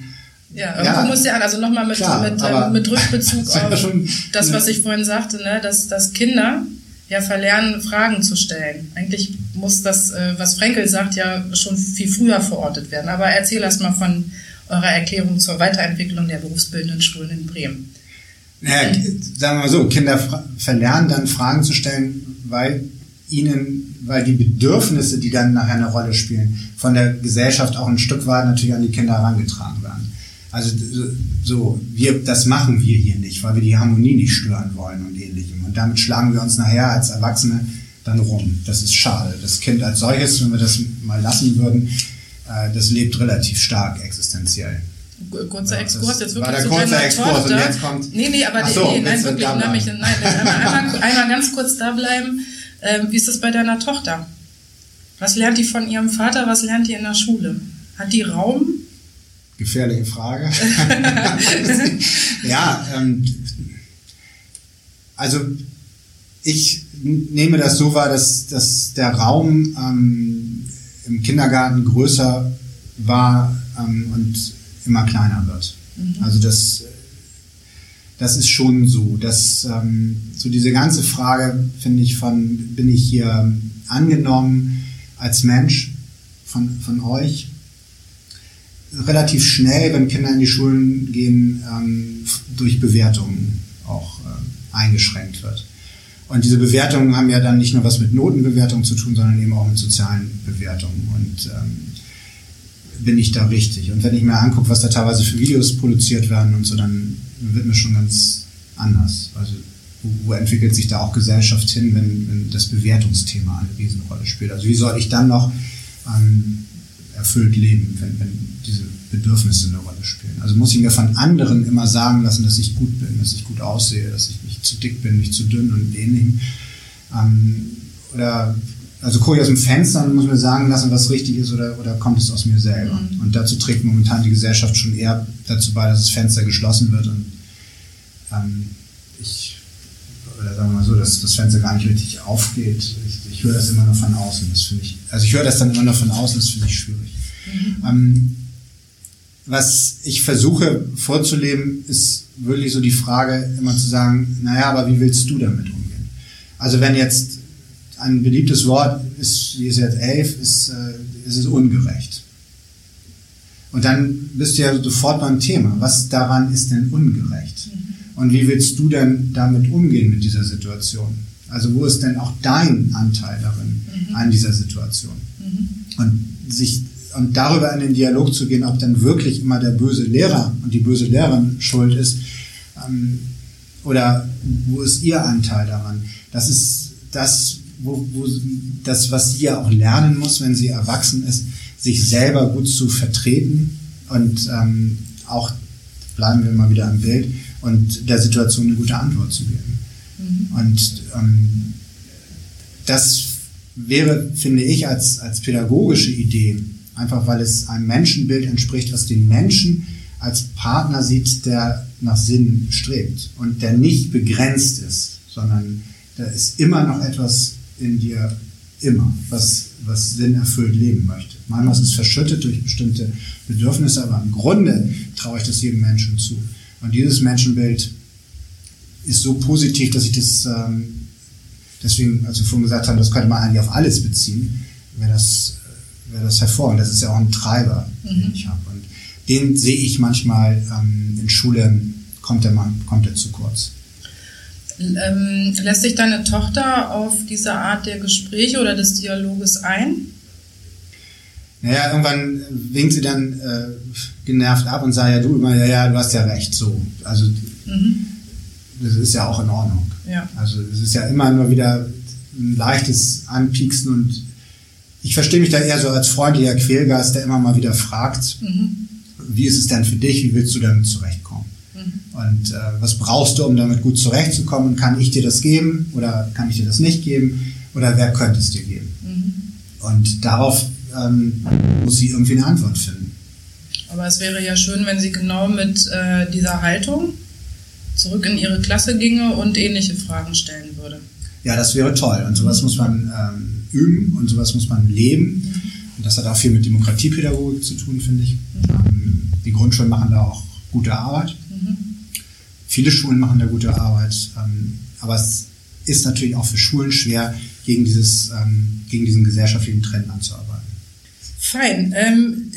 ja, irgendwo ja, muss ja an, also nochmal mit, klar, mit, ähm, mit Rückbezug auf das, was ich vorhin sagte, ne, dass, dass Kinder ja verlernen, Fragen zu stellen. Eigentlich muss das, äh, was Frenkel sagt, ja schon viel früher verortet werden. Aber erzähl erst mal von eurer Erklärung zur Weiterentwicklung der berufsbildenden Schulen in Bremen. Naja, sagen wir mal so, Kinder verlernen dann Fragen zu stellen, weil ihnen, weil die Bedürfnisse, die dann nachher eine Rolle spielen, von der Gesellschaft auch ein Stück weit natürlich an die Kinder herangetragen werden. Also so, wir, das machen wir hier nicht, weil wir die Harmonie nicht stören wollen und ähnlichem. Und damit schlagen wir uns nachher als Erwachsene dann rum. Das ist schade. Das Kind als solches, wenn wir das mal lassen würden, äh, das lebt relativ stark existenziell. Kurzer Exkurs, jetzt wirklich war der kurze Exkurs und jetzt kommt... Nee, nee, aber so, nee, nein, wirklich, nein, mich, nein, einmal, einmal, einmal ganz kurz da bleiben. Ähm, wie ist das bei deiner Tochter? Was lernt die von ihrem Vater, was lernt die in der Schule? Hat die Raum gefährliche Frage. ja, ähm, also ich nehme das so wahr, dass, dass der Raum ähm, im Kindergarten größer war ähm, und immer kleiner wird. Mhm. Also das, das ist schon so. Dass, ähm, so diese ganze Frage, finde ich, von bin ich hier angenommen als Mensch von, von euch relativ schnell, wenn Kinder in die Schulen gehen, ähm, durch Bewertungen auch äh, eingeschränkt wird. Und diese Bewertungen haben ja dann nicht nur was mit Notenbewertungen zu tun, sondern eben auch mit sozialen Bewertungen. Und ähm, bin ich da richtig? Und wenn ich mir angucke, was da teilweise für Videos produziert werden und so, dann wird mir schon ganz anders. Also wo, entwickelt sich da auch Gesellschaft hin, wenn, wenn das Bewertungsthema eine Riesenrolle spielt? Also wie soll ich dann noch ähm, erfüllt leben, wenn, wenn diese Bedürfnisse eine Rolle spielen. Also muss ich mir von anderen immer sagen lassen, dass ich gut bin, dass ich gut aussehe, dass ich nicht zu dick bin, nicht zu dünn und ähnlichem. Ähm, oder also gucke ich aus dem Fenster und muss mir sagen lassen, was richtig ist oder, oder kommt es aus mir selber. Mhm. Und dazu trägt momentan die Gesellschaft schon eher dazu bei, dass das Fenster geschlossen wird und ähm, ich, oder sagen wir mal so, dass das Fenster gar nicht richtig aufgeht. Ich, ich höre das immer nur von außen. Das finde ich, also ich höre das dann immer nur von außen, das finde ich schwierig. Mhm. Ähm, was ich versuche vorzuleben, ist wirklich so die Frage, immer zu sagen, naja, aber wie willst du damit umgehen? Also wenn jetzt ein beliebtes Wort ist, wie ist jetzt elf, ist, äh, ist es ungerecht. Und dann bist du ja sofort beim Thema. Was daran ist denn ungerecht? Mhm. Und wie willst du denn damit umgehen mit dieser Situation? Also wo ist denn auch dein Anteil darin, mhm. an dieser Situation? Mhm. Und sich und darüber in den Dialog zu gehen, ob dann wirklich immer der böse Lehrer und die böse Lehrerin schuld ist ähm, oder wo ist ihr Anteil daran? Das ist das, wo, wo, das, was sie ja auch lernen muss, wenn sie erwachsen ist, sich selber gut zu vertreten und ähm, auch, bleiben wir mal wieder am Bild, und der Situation eine gute Antwort zu geben. Und ähm, das wäre, finde ich, als, als pädagogische Idee, einfach weil es einem Menschenbild entspricht, was den Menschen als Partner sieht, der nach Sinn strebt und der nicht begrenzt ist, sondern da ist immer noch etwas in dir, immer, was, was Sinn erfüllt leben möchte. Manchmal ist es verschüttet durch bestimmte Bedürfnisse, aber im Grunde traue ich das jedem Menschen zu. Und dieses Menschenbild ist so positiv, dass ich das, ähm, deswegen, als wir vorhin gesagt haben, das könnte man eigentlich auf alles beziehen, wäre das, wäre das hervor. Und das ist ja auch ein Treiber, mhm. den ich habe. Und den sehe ich manchmal ähm, in Schulen, kommt der, mal, kommt der zu kurz. Ähm, lässt sich deine Tochter auf diese Art der Gespräche oder des Dialoges ein? Naja, irgendwann winkt sie dann äh, genervt ab und sagt, ja, du immer, ja, ja, du hast ja recht, so. Also, mhm. Das ist ja auch in Ordnung. Ja. Also, es ist ja immer nur wieder ein leichtes Anpieksen und ich verstehe mich da eher so als freundlicher Quälgeist, der immer mal wieder fragt, mhm. wie ist es denn für dich, wie willst du damit zurechtkommen? Mhm. Und äh, was brauchst du, um damit gut zurechtzukommen? Kann ich dir das geben oder kann ich dir das nicht geben? Oder wer könnte es dir geben? Mhm. Und darauf ähm, muss sie irgendwie eine Antwort finden. Aber es wäre ja schön, wenn sie genau mit äh, dieser Haltung zurück in ihre Klasse ginge und ähnliche Fragen stellen würde. Ja, das wäre toll. Und sowas muss man ähm, üben und sowas muss man leben. Mhm. Und das hat auch viel mit Demokratiepädagogik zu tun, finde ich. Mhm. Die Grundschulen machen da auch gute Arbeit. Mhm. Viele Schulen machen da gute Arbeit. Ähm, aber es ist natürlich auch für Schulen schwer, gegen, dieses, ähm, gegen diesen gesellschaftlichen Trend anzuarbeiten. Fein. Ähm,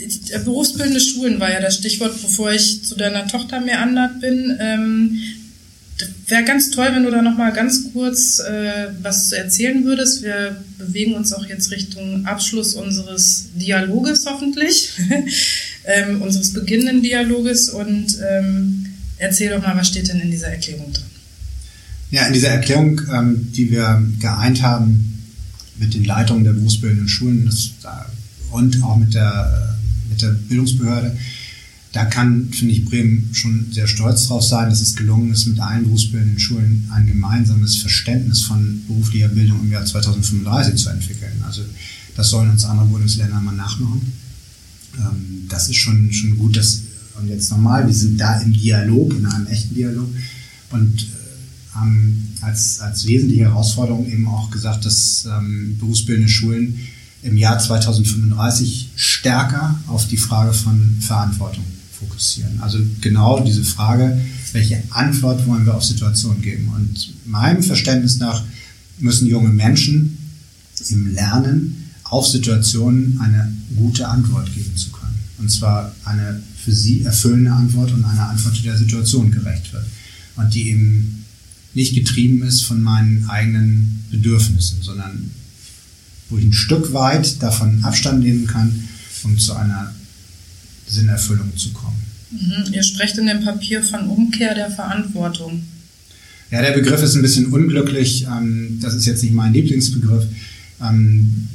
berufsbildende Schulen war ja das Stichwort, bevor ich zu deiner Tochter mehr andert bin. Ähm, Wäre ganz toll, wenn du da nochmal ganz kurz äh, was erzählen würdest. Wir bewegen uns auch jetzt Richtung Abschluss unseres Dialoges hoffentlich, ähm, unseres beginnenden Dialoges. Und ähm, erzähl doch mal, was steht denn in dieser Erklärung drin? Ja, in dieser Erklärung, ähm, die wir geeint haben mit den Leitungen der berufsbildenden Schulen, das, und auch mit der, mit der Bildungsbehörde. Da kann, finde ich, Bremen schon sehr stolz drauf sein, dass es gelungen ist, mit allen berufsbildenden Schulen ein gemeinsames Verständnis von beruflicher Bildung im Jahr 2035 zu entwickeln. Also das sollen uns andere Bundesländer mal nachmachen. Ähm, das ist schon, schon gut, dass, und jetzt nochmal, wir sind da im Dialog, in einem echten Dialog und äh, haben als, als wesentliche Herausforderung eben auch gesagt, dass ähm, berufsbildende Schulen im Jahr 2035 stärker auf die Frage von Verantwortung fokussieren. Also genau diese Frage, welche Antwort wollen wir auf Situationen geben? Und meinem Verständnis nach müssen junge Menschen im Lernen auf Situationen eine gute Antwort geben zu können. Und zwar eine für sie erfüllende Antwort und eine Antwort, die der Situation gerecht wird. Und die eben nicht getrieben ist von meinen eigenen Bedürfnissen, sondern wo ich ein Stück weit davon Abstand nehmen kann, um zu einer Sinnerfüllung zu kommen. Mhm. Ihr sprecht in dem Papier von Umkehr der Verantwortung. Ja, der Begriff ist ein bisschen unglücklich. Ähm, das ist jetzt nicht mein Lieblingsbegriff, ähm,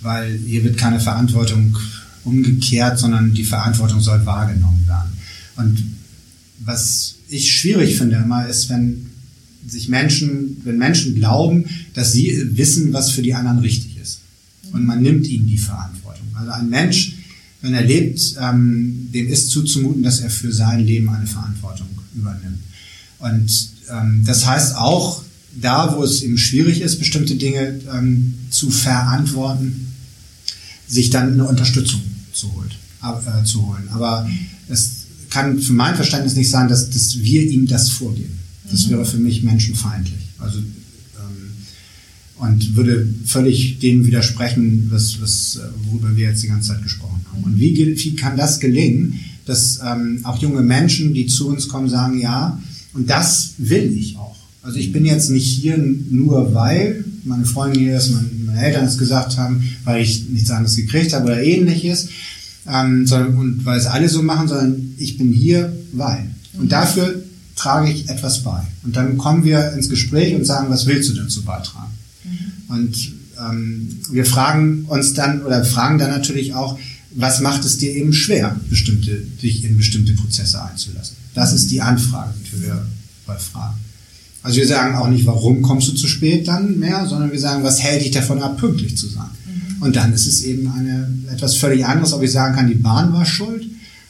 weil hier wird keine Verantwortung umgekehrt, sondern die Verantwortung soll wahrgenommen werden. Und was ich schwierig finde immer, ist, wenn sich Menschen, wenn Menschen glauben, dass sie wissen, was für die anderen richtig ist. Und man nimmt ihnen die Verantwortung. Also ein Mensch, wenn er lebt, ähm, dem ist zuzumuten, dass er für sein Leben eine Verantwortung übernimmt. Und ähm, das heißt auch, da wo es eben schwierig ist, bestimmte Dinge ähm, zu verantworten, sich dann eine Unterstützung zu, holt, äh, zu holen. Aber es kann für mein Verständnis nicht sein, dass, dass wir ihm das vorgeben. Das mhm. wäre für mich menschenfeindlich. Also und würde völlig dem widersprechen, was, was, worüber wir jetzt die ganze Zeit gesprochen haben. Und wie, wie kann das gelingen, dass ähm, auch junge Menschen, die zu uns kommen, sagen, ja, und das will ich auch. Also ich bin jetzt nicht hier nur, weil meine Freundin hier ist, meine, meine Eltern es gesagt haben, weil ich nichts anderes gekriegt habe oder ähnliches, ähm, sondern, und weil es alle so machen, sondern ich bin hier, weil. Und dafür trage ich etwas bei. Und dann kommen wir ins Gespräch und sagen, was willst du dazu beitragen? Und ähm, wir fragen uns dann oder fragen dann natürlich auch, was macht es dir eben schwer, bestimmte, dich in bestimmte Prozesse einzulassen? Das ist die Anfrage, die wir bei fragen. Also wir sagen auch nicht, warum kommst du zu spät dann mehr, sondern wir sagen, was hält dich davon ab, pünktlich zu sein. Mhm. Und dann ist es eben eine, etwas völlig anderes, ob ich sagen kann, die Bahn war schuld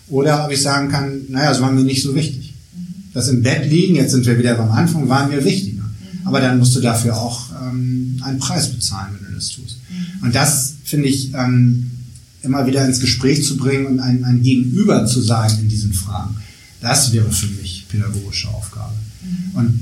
oder ob ich sagen kann, naja, es war mir nicht so wichtig. Mhm. Das im Bett liegen, jetzt sind wir wieder beim Anfang, war mir wichtiger. Aber dann musst du dafür auch ähm, einen Preis bezahlen, wenn du das tust. Mhm. Und das finde ich ähm, immer wieder ins Gespräch zu bringen und ein, ein Gegenüber zu sein in diesen Fragen. Das wäre für mich pädagogische Aufgabe. Mhm. Und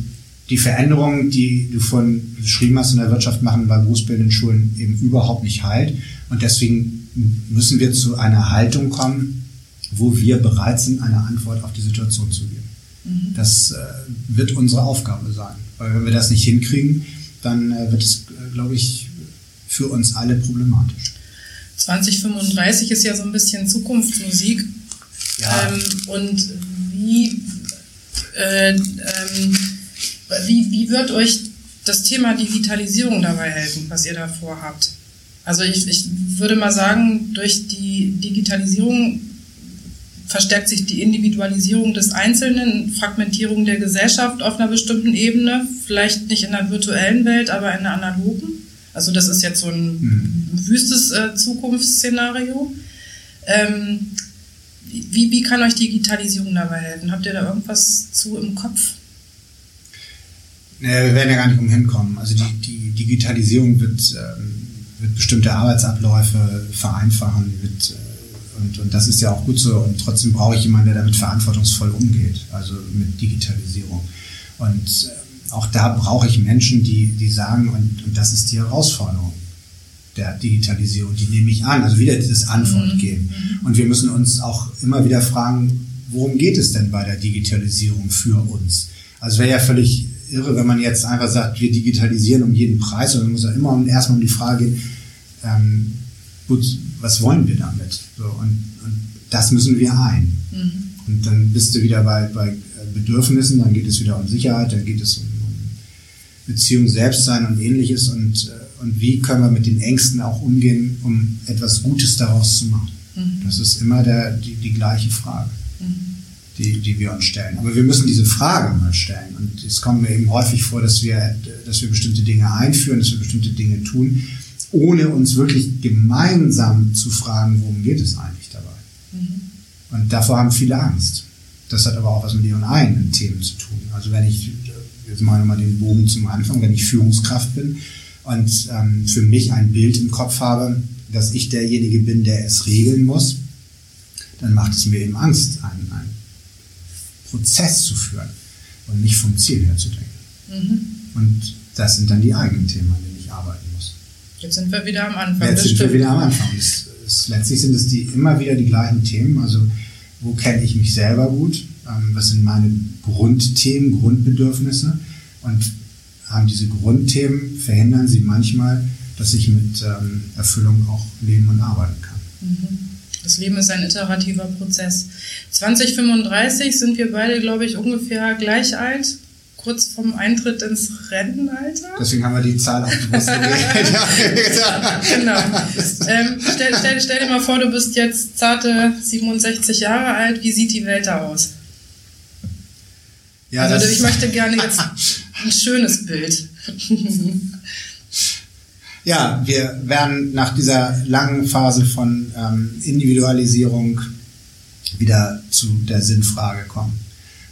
die Veränderungen, die du von beschrieben hast in der Wirtschaft, machen bei berufsbildenden Schulen eben überhaupt nicht halt. Und deswegen müssen wir zu einer Haltung kommen, wo wir bereit sind, eine Antwort auf die Situation zu geben. Mhm. Das äh, wird unsere Aufgabe sein. Weil wenn wir das nicht hinkriegen, dann äh, wird es, äh, glaube ich, für uns alle problematisch. 2035 ist ja so ein bisschen Zukunftsmusik. Ja. Ähm, und wie äh, ähm, wie, wie wird euch das Thema Digitalisierung dabei helfen, was ihr da vorhabt? Also ich, ich würde mal sagen, durch die Digitalisierung verstärkt sich die Individualisierung des Einzelnen, Fragmentierung der Gesellschaft auf einer bestimmten Ebene, vielleicht nicht in der virtuellen Welt, aber in der analogen. Also das ist jetzt so ein mhm. wüstes äh, Zukunftsszenario. Ähm, wie, wie kann euch Digitalisierung dabei helfen? Habt ihr da irgendwas zu im Kopf? Naja, wir werden ja gar nicht umhin kommen. Also die, die Digitalisierung wird, ähm, wird bestimmte Arbeitsabläufe vereinfachen, wird, äh, und, und das ist ja auch gut so. Und trotzdem brauche ich jemanden, der damit verantwortungsvoll umgeht, also mit Digitalisierung. Und äh, auch da brauche ich Menschen, die, die sagen, und, und das ist die Herausforderung der Digitalisierung, die nehme ich an, also wieder dieses Antwort mhm. geben. Mhm. Und wir müssen uns auch immer wieder fragen, worum geht es denn bei der Digitalisierung für uns? Also wäre ja völlig irre, wenn man jetzt einfach sagt, wir digitalisieren um jeden Preis, sondern muss ja immer erstmal um die Frage gehen, ähm, gut, was wollen wir damit? So, und, und das müssen wir ein. Mhm. Und dann bist du wieder bei, bei Bedürfnissen, dann geht es wieder um Sicherheit, dann geht es um, um Beziehung, Selbstsein und ähnliches und, äh, und wie können wir mit den Ängsten auch umgehen, um etwas Gutes daraus zu machen. Mhm. Das ist immer der, die, die gleiche Frage. Mhm die, die wir uns stellen. Aber wir müssen diese Frage mal stellen. Und es kommt mir eben häufig vor, dass wir, dass wir bestimmte Dinge einführen, dass wir bestimmte Dinge tun, ohne uns wirklich gemeinsam zu fragen, worum geht es eigentlich dabei. Mhm. Und davor haben viele Angst. Das hat aber auch was mit ihren eigenen Themen zu tun. Also wenn ich, jetzt mal den Bogen zum Anfang, wenn ich Führungskraft bin und ähm, für mich ein Bild im Kopf habe, dass ich derjenige bin, der es regeln muss, dann macht es mir eben Angst, ein, ein Prozess zu führen und nicht vom Ziel her zu denken. Mhm. Und das sind dann die eigenen Themen, an denen ich arbeiten muss. Jetzt sind wir wieder am Anfang. Jetzt sind stimmt. wir wieder am Anfang. Es, es, letztlich sind es die, immer wieder die gleichen Themen. Also wo kenne ich mich selber gut? Ähm, was sind meine Grundthemen, Grundbedürfnisse? Und haben diese Grundthemen, verhindern sie manchmal, dass ich mit ähm, Erfüllung auch leben und arbeiten kann. Mhm. Das Leben ist ein iterativer Prozess. 2035 sind wir beide, glaube ich, ungefähr gleich alt, kurz vom Eintritt ins Rentenalter. Deswegen haben wir die Zahl auch bewusst Genau. Ähm, stell, stell, stell, dir mal vor, du bist jetzt zarte 67 Jahre alt. Wie sieht die Welt da aus? Ja, also ich möchte gerne jetzt ein schönes Bild. Ja, wir werden nach dieser langen Phase von ähm, Individualisierung wieder zu der Sinnfrage kommen.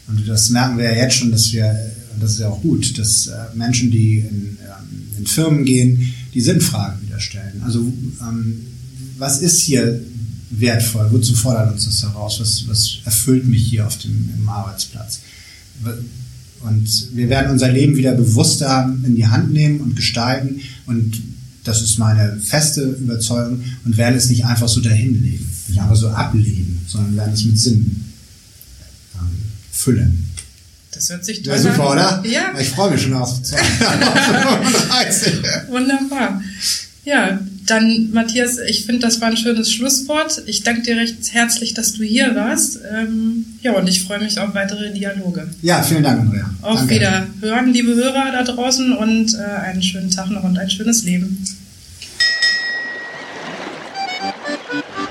Und das merken wir ja jetzt schon, dass wir, und das ist ja auch gut, dass äh, Menschen, die in, ähm, in Firmen gehen, die Sinnfragen wieder stellen. Also ähm, was ist hier wertvoll? Wozu fordert uns das heraus? Was, was erfüllt mich hier auf dem Arbeitsplatz? Und wir werden unser Leben wieder bewusster in die Hand nehmen und gestalten und das ist meine feste Überzeugung und werden es nicht einfach so dahinlegen, nicht einfach so ablehnen, sondern werden es mit Sinn füllen. Das hört sich toll ja, super, oder? Ja. Ich freue mich schon auf 2035. Wunderbar. Ja, dann Matthias, ich finde, das war ein schönes Schlusswort. Ich danke dir recht herzlich, dass du hier warst. Ähm, ja, und ich freue mich auf weitere Dialoge. Ja, vielen Dank, Andrea. Auf. Wiederhören, liebe Hörer da draußen und äh, einen schönen Tag noch und ein schönes Leben.